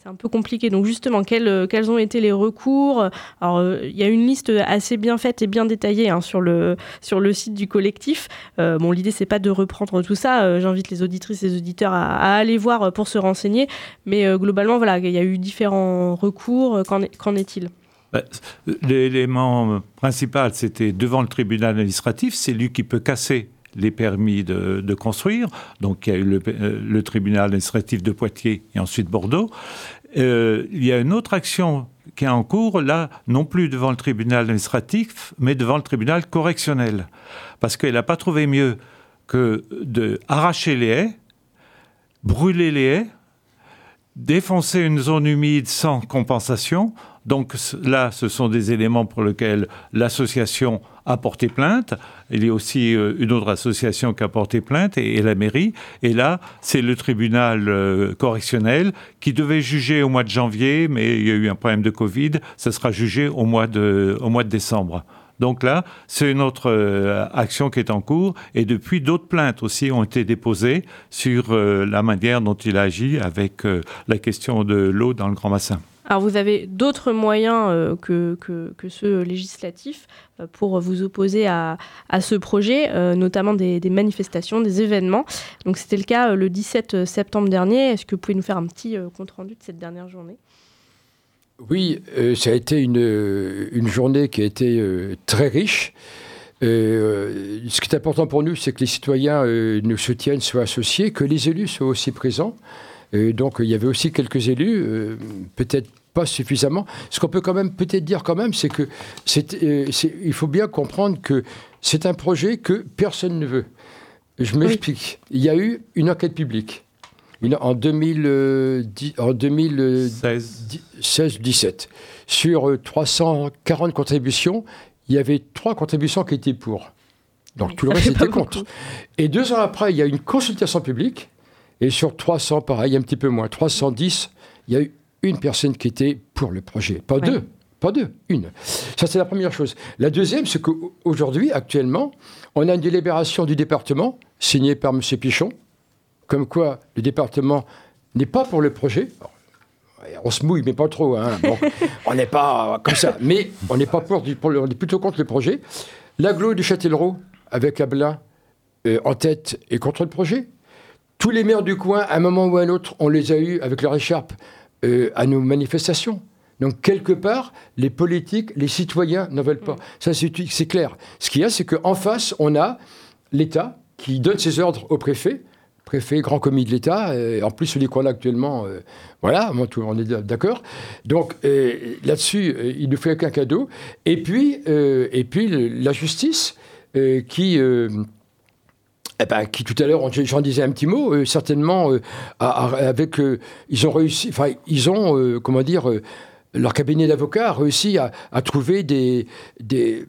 c'est un peu compliqué. Donc justement, quels, quels, ont été les recours? Alors, il y a une liste assez bien faite et bien détaillée hein, sur, le, sur le site du collectif. bon, l'idée, c'est pas de reprendre tout ça. J'invite les auditrices et les auditeurs à, à, aller voir pour se renseigner. Mais globalement, voilà, il y a eu différents recours. Qu'en est-il? L'élément principal, c'était devant le tribunal administratif, c'est lui qui peut casser les permis de, construire. Donc il y a eu le, le, tribunal administratif de Poitiers et ensuite Bordeaux. Euh, il y a une autre action qui est en cours, là, non plus devant le tribunal administratif, mais devant le tribunal correctionnel. Parce qu'elle n'a pas trouvé mieux que de arracher les haies, brûler les haies, défoncer une zone humide sans compensation, donc là, ce sont des éléments pour lesquels l'association a porté plainte. Il y a aussi euh, une autre association qui a porté plainte et, la mairie. Et là, c'est le tribunal euh, correctionnel qui devait juger au mois de janvier, mais il y a eu un problème de Covid. Ça sera jugé au mois de, décembre. Donc là, c'est une autre euh, action qui est en cours. Et depuis, d'autres plaintes aussi ont été déposées sur la manière dont il agit avec la question de l'eau dans le Grand Bassin. Alors vous avez d'autres moyens euh, que, que, que, ceux législatifs euh, pour vous opposer à, à ce projet, euh, notamment des, manifestations, des événements. Donc c'était le cas le 17 septembre dernier. Est-ce que vous pouvez nous faire un petit compte-rendu de cette dernière journée? Oui, ça a été une, une, journée qui a été très riche. ce qui est important pour nous, c'est que les citoyens nous soutiennent, soient associés, que les élus soient aussi présents. Et donc il y avait aussi quelques élus, euh, peut-être pas suffisamment. Ce qu'on peut quand même peut-être dire quand même, c'est que euh, il faut bien comprendre que c'est un projet que personne ne veut. Je m'explique. Oui. Il y a eu une enquête publique en 2016-17 sur 340 contributions. Il y avait trois contributions qui étaient pour. Donc tout le reste était contre. Et deux ans après, il y a une consultation publique et sur 300, pareil, un petit peu moins, 310, il y a eu une personne qui était pour le projet. Pas ouais. deux, pas deux, une. Ça, c'est la première chose. La deuxième, c'est qu'aujourd'hui, actuellement, on a une délibération du département signée par M. Pichon, comme quoi le département n'est pas pour le projet. On se mouille, mais pas trop. Hein. Bon, on n'est pas comme ça. Mais on n'est pas pour, pour le, on est plutôt contre le projet. L'aglo du Châtellerault, avec Abelin euh, en tête, est contre le projet tous les maires du coin, à un moment ou à un autre, on les a eus avec leur écharpe euh, à nos manifestations. Donc, quelque part, les politiques, les citoyens n'en veulent pas. Ça, c'est clair. Ce qu'il y a, c'est qu'en face, on a l'État qui donne ses ordres au préfet, préfet, grand commis de l'État, euh, en plus celui qu'on a actuellement, euh, voilà, on est d'accord. Donc là-dessus, il nous fait qu'un cadeau. Et puis, et puis la justice qui eh ben, qui tout à l'heure, j'en disais un petit mot, euh, certainement, euh, avec, euh, ils ont réussi, enfin, ils ont, comment dire, leur cabinet d'avocats a réussi à, trouver des, des,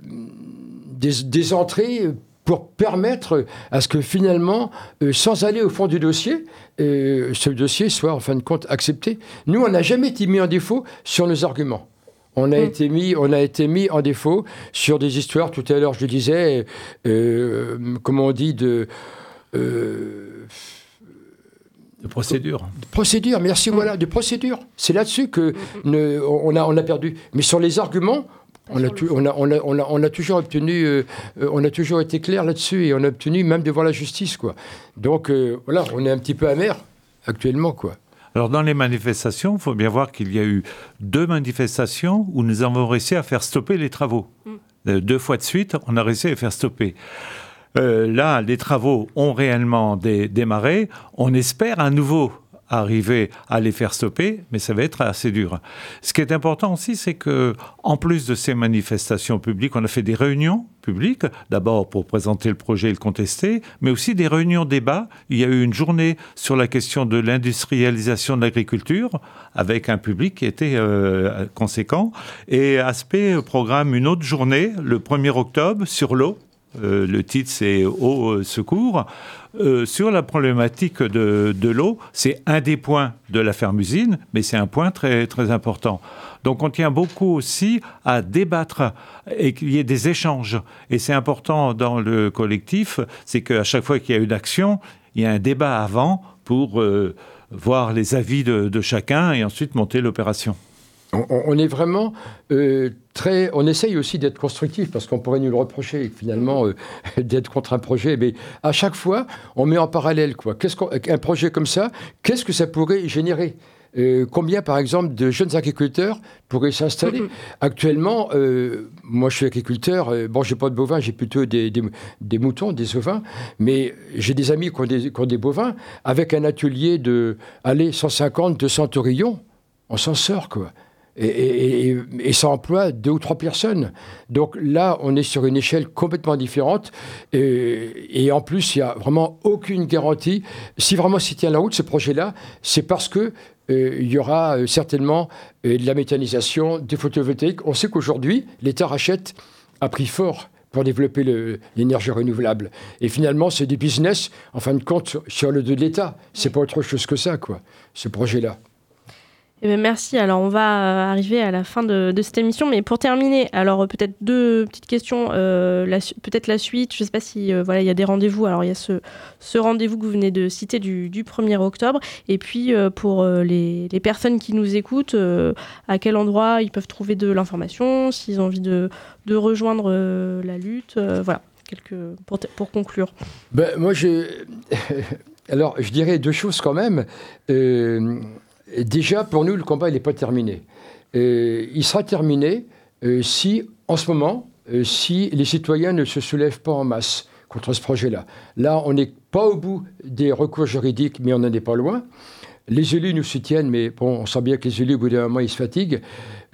entrées pour permettre à ce que finalement, sans aller au fond du dossier, ce dossier soit en fin de compte accepté. Nous, on n'a jamais été mis en défaut sur nos arguments. On a, mmh. été mis, on a été mis en défaut sur des histoires, tout à l'heure je le disais, euh, comment on dit, de... Euh, De procédure. De procédure, merci, voilà, de procédure. C'est là-dessus que ne- on, a, on a perdu. Mais sur les arguments, on a, tu- on a, on a- on a- on a toujours obtenu, euh, euh, on a toujours été clair là-dessus et on a obtenu même devant la justice, quoi. Donc euh, voilà, on est un petit peu amer actuellement, quoi. Alors dans les manifestations, il faut bien voir qu'il y a eu deux manifestations où nous avons réussi à faire stopper les travaux. Euh, Deux fois de suite, on a réussi à les faire stopper. Euh, là, les travaux ont réellement dé- démarré. On espère à nouveau arriver à les faire stopper, mais ça va être assez dur. Ce qui est important aussi, c'est que, en plus de ces manifestations publiques, on a fait des réunions publiques, d'abord pour présenter le projet et le contester, mais aussi des réunions débat. Il y a eu une journée sur la question de l'industrialisation de l'agriculture, avec un public qui était euh, conséquent. Et Aspect programme une autre journée, le 1er octobre, sur l'eau. Euh, le titre, c'est Eau euh, secours. Euh, sur la problématique de, de l'eau, c'est un des points de la ferme-usine, mais c'est un point très, très important. Donc on tient beaucoup aussi à débattre et qu'il y ait des échanges. Et c'est important dans le collectif, c'est qu'à chaque fois qu'il y a une action, il y a un débat avant pour voir les avis de chacun et ensuite monter l'opération. On, est vraiment euh, très. On essaye aussi d'être constructif parce qu'on pourrait nous le reprocher finalement euh, d'être contre un projet. Mais à chaque fois, on met en parallèle quoi. Qu'est-ce qu'on- un projet comme ça Qu'est-ce que ça pourrait générer? Euh, Combien, par exemple, de jeunes agriculteurs pourraient s'installer? Actuellement, euh, moi, je suis agriculteur. euh, bon, j'ai pas de bovins, j'ai plutôt des, des- des moutons, des ovins. Mais j'ai des amis qui ont des, qui ont des bovins avec un atelier de, allez, 150, 200 taurillons. On s'en sort, quoi et, ça emploie deux ou trois personnes. Donc là, on est sur une échelle complètement différente. Et, en plus, il n'y a vraiment aucune garantie. Si vraiment s'y tient la route, ce projet-là, c'est parce que euh, y aura euh, certainement euh, de la méthanisation, des photovoltaïques. On sait qu'aujourd'hui, l'État rachète à prix fort pour développer l'énergie renouvelable. Et finalement, c'est du business, en fin de compte, sur, sur le dos de l'État. C'est pas autre chose que ça, quoi, ce projet-là. Eh ben, merci. Alors, on va euh, arriver à la fin de, cette émission. Mais pour terminer, alors euh, peut-être deux petites questions. Euh, peut-être la suite. Je ne sais pas si voilà, il y a des rendez-vous. Alors, il y a ce, rendez-vous que vous venez de citer du, du 1er octobre. Et puis, pour les, personnes qui nous écoutent, à quel endroit ils peuvent trouver de l'information, s'ils ont envie de, rejoindre la lutte. voilà, quelques, pour, pour conclure. Ben, moi. Alors, je dirais deux choses quand même. Déjà, pour nous, le combat, n'est pas terminé. Euh, il sera terminé euh, si, en ce moment, euh, si les citoyens ne se soulèvent pas en masse contre ce projet-là. Là, on n'est pas au bout des recours juridiques, mais on n'en est pas loin. Les élus nous soutiennent, mais on sent bien que les élus, au bout d'un moment, ils se fatiguent.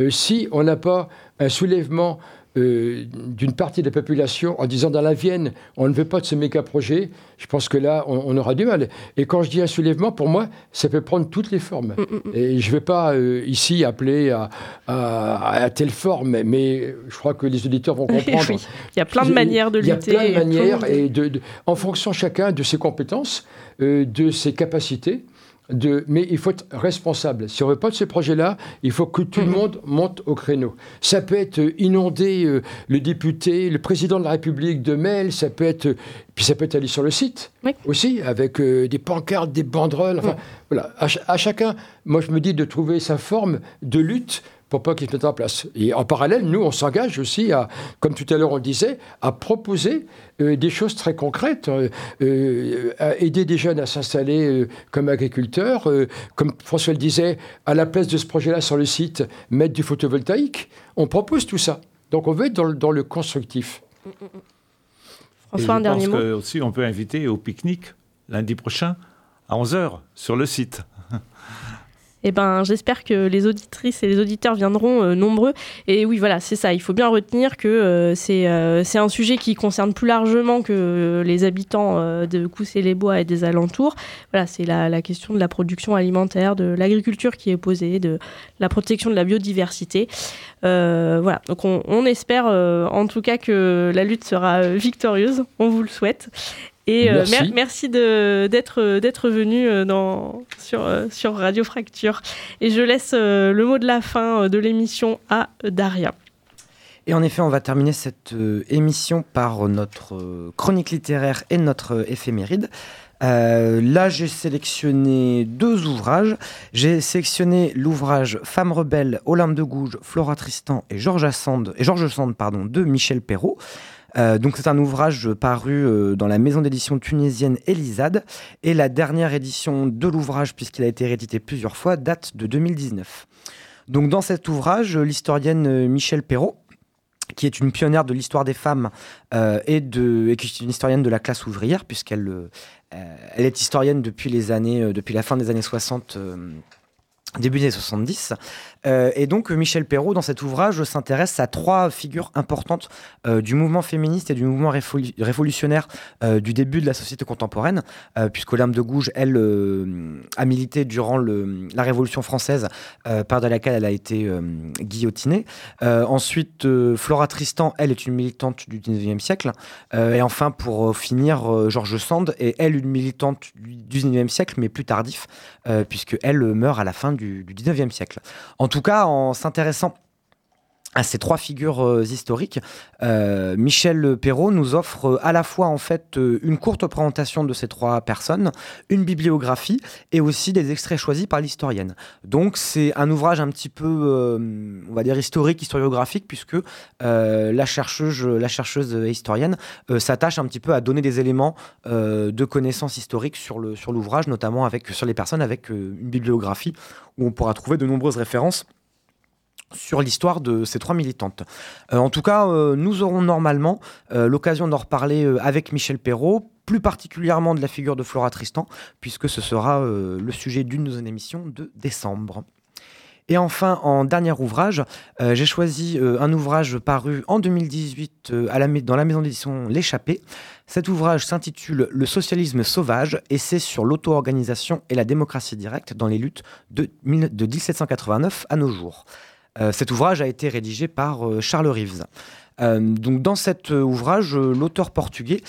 Si on n'a pas un soulèvement euh, d'une partie de la population en disant dans la Vienne, on ne veut pas de ce méga projet, je pense que là, on, on aura du mal. Et quand je dis un soulèvement, pour moi, ça peut prendre toutes les formes. Et je ne vais pas euh, ici appeler à, à- à telle forme, mais je crois que les auditeurs vont comprendre. Oui, il y a plein de manières de Il y a lutter. plein de manières, et de, de- en fonction chacun de ses compétences, euh, de ses capacités. De, mais il faut être responsable. Si on ne veut pas de ce projet-là, il faut que tout le monde monte au créneau. Ça peut être euh, inonder euh, le député, le président de la République de mails, ça peut être, euh, puis ça peut être aller sur le site aussi, avec euh, des pancartes, des banderoles. Enfin, voilà. À, ch- à chacun, moi je me dis de trouver sa forme de lutte pour pas qu'il se mette en place. Et en parallèle, nous, on s'engage aussi à, comme tout à l'heure on le disait, à proposer euh, des choses très concrètes, euh, euh, à aider des jeunes à s'installer euh, comme agriculteurs, euh, comme François le disait, à la place de ce projet-là sur le site, mettre du photovoltaïque. On propose tout ça. Donc on veut être dans le, dans le constructif. François, Et un je dernier pense mot? que aussi on peut inviter au pique-nique lundi prochain à 11h sur le site. Eh ben, j'espère que les auditrices et les auditeurs viendront euh, nombreux. Et oui, voilà, c'est ça. Il faut bien retenir que euh, c'est euh, c'est un sujet qui concerne plus largement que les habitants de Coussé-les-Bois et des alentours. C'est la, question de la production alimentaire, de l'agriculture qui est posée, de la protection de la biodiversité. Voilà, donc on, espère en tout cas que la lutte sera victorieuse. On vous le souhaite. Et euh, Merci. mer- merci de- d'être d'être venu euh, dans, sur, euh, sur Radio Fracture. Et je laisse euh, le mot de la fin euh, de l'émission à Daria. Et en effet, on va terminer cette euh, émission par notre euh, chronique littéraire et notre euh, éphéméride. Euh, là, j'ai sélectionné deux ouvrages. J'ai sélectionné l'ouvrage Femmes rebelles, Olympe de Gouges, Flora Tristan et Georges Sand, et Georges Sand pardon, de Michel Perrault. Euh, donc c'est un ouvrage paru euh, dans la maison d'édition tunisienne Elisade et la dernière édition de l'ouvrage, puisqu'il a été réédité plusieurs fois, date de 2019. Donc dans cet ouvrage, l'historienne euh, Michel Perrault, qui est une pionnière de l'histoire des femmes et, qui est une historienne de la classe ouvrière, puisqu'elle elle est historienne depuis, les années, depuis la fin des années 60. euh, Début des années 70. Euh, et donc, Michel Perrault, dans cet ouvrage, s'intéresse à trois figures importantes euh, du mouvement féministe et du mouvement révolu- révolutionnaire euh, du début de la société contemporaine, euh, puisqu'Olympe de Gouges, elle, a milité durant la Révolution française, par de laquelle elle a été guillotinée. Ensuite, Flora Tristan, elle, est une militante du 19e siècle. Et enfin, pour finir, Georges Sand est, elle, une militante du 19e siècle, mais plus tardif, puisque elle meurt à la fin du, du 19e siècle. Tout cas, en s'intéressant à ces trois figures euh, historiques, euh, Michel Perrault nous offre euh, à la fois en fait une courte présentation de ces trois personnes, une bibliographie et aussi des extraits choisis par l'historienne. Donc c'est un ouvrage un petit peu, on va dire historique, historiographique, puisque la chercheuse, la chercheuse historienne s'attache un petit peu à donner des éléments de connaissances historiques sur le sur l'ouvrage, notamment avec sur les personnes avec une bibliographie où on pourra trouver de nombreuses références sur l'histoire de ces trois militantes. Euh, en tout cas, euh, nous aurons normalement euh, l'occasion d'en reparler avec Michel Perrault, plus particulièrement de la figure de Flora Tristan, puisque ce sera le sujet d'une de nos émissions de décembre. Et enfin, en dernier ouvrage, j'ai choisi un ouvrage paru en 2018 euh, à la, mai- dans la maison d'édition L'échappée. Cet ouvrage s'intitule Le socialisme sauvage, essai sur l'auto-organisation et la démocratie directe dans les luttes de 1789 à nos jours. Euh, cet ouvrage a été rédigé par euh, Charles Reeves. Euh, donc dans cet ouvrage, l'auteur portugais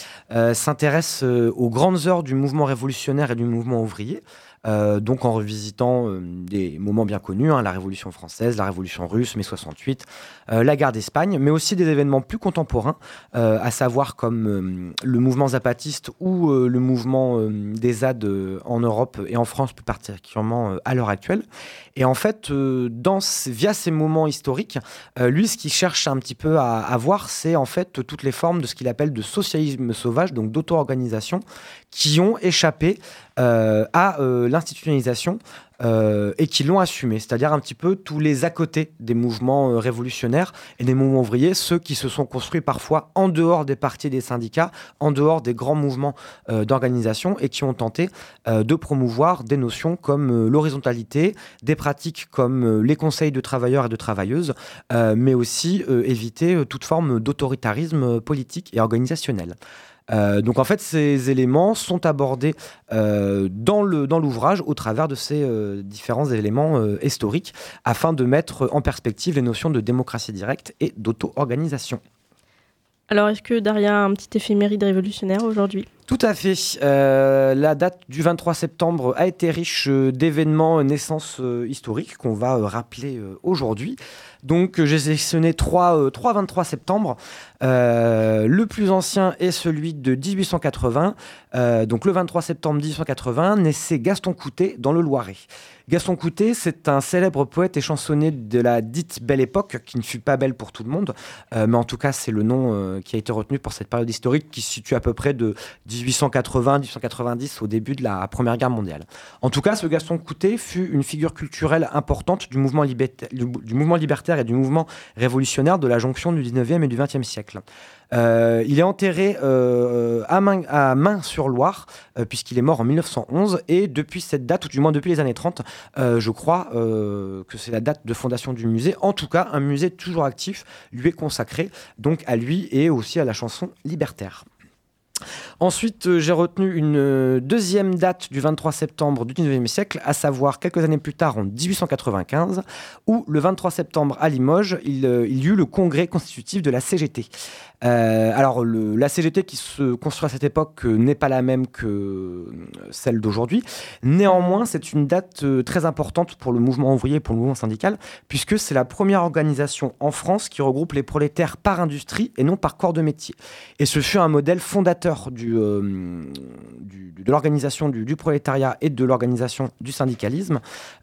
s'intéresse aux grandes heures du mouvement révolutionnaire et du mouvement ouvrier, donc en revisitant des moments bien connus, hein, la Révolution française, la Révolution russe, mai 68, euh, la guerre d'Espagne, mais aussi des événements plus contemporains, à savoir comme le mouvement zapatiste ou le mouvement des ZAD en Europe et en France plus particulièrement à l'heure actuelle. Et en fait, euh, dans via ces moments historiques, euh, lui, ce qu'il cherche un petit peu à, à voir, c'est en fait toutes les formes de ce qu'il appelle de socialisme sauvage, donc d'auto-organisation, qui ont échappé euh, à l'institutionnalisation euh, et qui l'ont assumé. C'est-à-dire un petit peu tous les à côté des mouvements euh, révolutionnaires et des mouvements ouvriers, ceux qui se sont construits parfois en dehors des partis des syndicats, en dehors des grands mouvements euh, d'organisation et qui ont tenté de promouvoir des notions comme l'horizontalité, des pratiques comme les conseils de travailleurs et de travailleuses, mais aussi éviter toute forme d'autoritarisme politique et organisationnel. Euh, donc en fait, ces éléments sont abordés euh, dans l'ouvrage au travers de ces euh, différents éléments historiques afin de mettre en perspective les notions de démocratie directe et d'auto-organisation. Alors, est-ce que Daria a un petit éphéméride révolutionnaire aujourd'hui? Tout à fait. Euh, la date du 23 septembre a été riche euh, d'événements, euh, naissances historiques qu'on va rappeler aujourd'hui. Donc j'ai sélectionné trois, euh, trois 23 septembre. Le plus ancien est celui de 1880. Euh, donc le 23 septembre 1880 naissait Gaston Coutet dans le Loiret. Gaston Coutet, c'est un célèbre poète et chansonnier de la dite Belle Époque, qui ne fut pas belle pour tout le monde, mais en tout cas c'est le nom qui a été retenu pour cette période historique qui se situe à peu près de 1880-1890 au début de la Première Guerre mondiale. En tout cas, ce Gaston Coutet fut une figure culturelle importante du mouvement, libertaire et du mouvement révolutionnaire de la jonction du 19e et du 20e siècle. Euh, il est enterré euh, à Main, à Main-sur-Loire, euh, puisqu'il est mort en 1911, et depuis cette date, ou du moins depuis les années 30, euh, je crois que c'est la date de fondation du musée. En tout cas, un musée toujours actif lui est consacré, donc à lui et aussi à la chanson libertaire. Ensuite, euh, j'ai retenu une euh, deuxième date du 23 septembre du 19e siècle, à savoir quelques années plus tard, en 1895, où le 23 septembre à Limoges, il, euh, il y eut le congrès constitutif de la CGT. Alors, la CGT qui se construit à cette époque n'est pas la même que celle d'aujourd'hui. Néanmoins, c'est une date très importante pour le mouvement ouvrier et pour le mouvement syndical, puisque c'est la première organisation en France qui regroupe les prolétaires par industrie et non par corps de métier. Et ce fut un modèle fondateur euh, de l'organisation du, du prolétariat et de l'organisation du syndicalisme,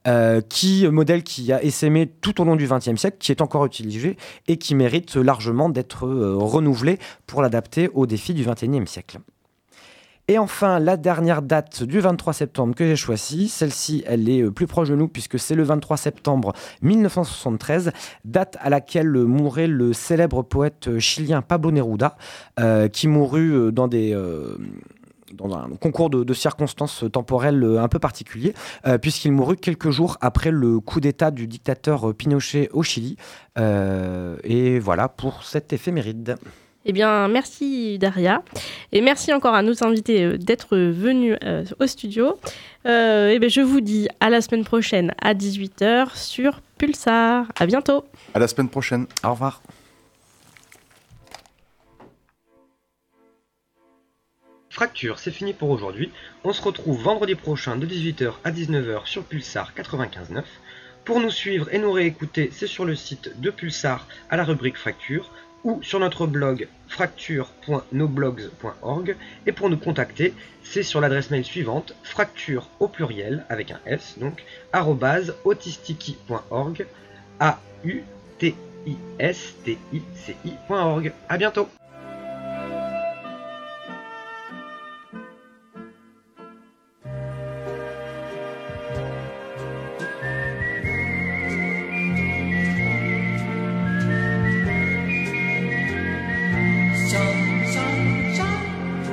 euh, qui, modèle qui a essaimé tout au long du XXe siècle, qui est encore utilisé et qui mérite largement d'être euh, renouvelé pour l'adapter aux défis du XXIe siècle. Et enfin, la dernière date du 23 septembre que j'ai choisie, celle-ci, elle est euh, plus proche de nous puisque c'est le 23 septembre 1973, date à laquelle mourait le célèbre poète euh, chilien Pablo Neruda, euh, qui mourut dans des... dans un concours de, circonstances temporelles un peu particulier, puisqu'il mourut quelques jours après le coup d'État du dictateur Pinochet au Chili. Et voilà pour cette éphéméride. Eh bien, merci Daria. Et merci encore à nos invités euh, d'être venus euh, au studio. Euh, eh bien, je vous dis à la semaine prochaine à 18h sur Pulsar. À bientôt. À la semaine prochaine. Au revoir. Fracture, c'est fini pour aujourd'hui. On se retrouve vendredi prochain de 18h à 19h sur Pulsar 95.9. Pour nous suivre et nous réécouter, c'est sur le site de Pulsar à la rubrique Fracture ou sur notre blog fracture.noblogs.org et pour nous contacter, c'est sur l'adresse mail suivante fracture au pluriel avec un s donc autistiki.org a u t i s t i c i.org. À bientôt.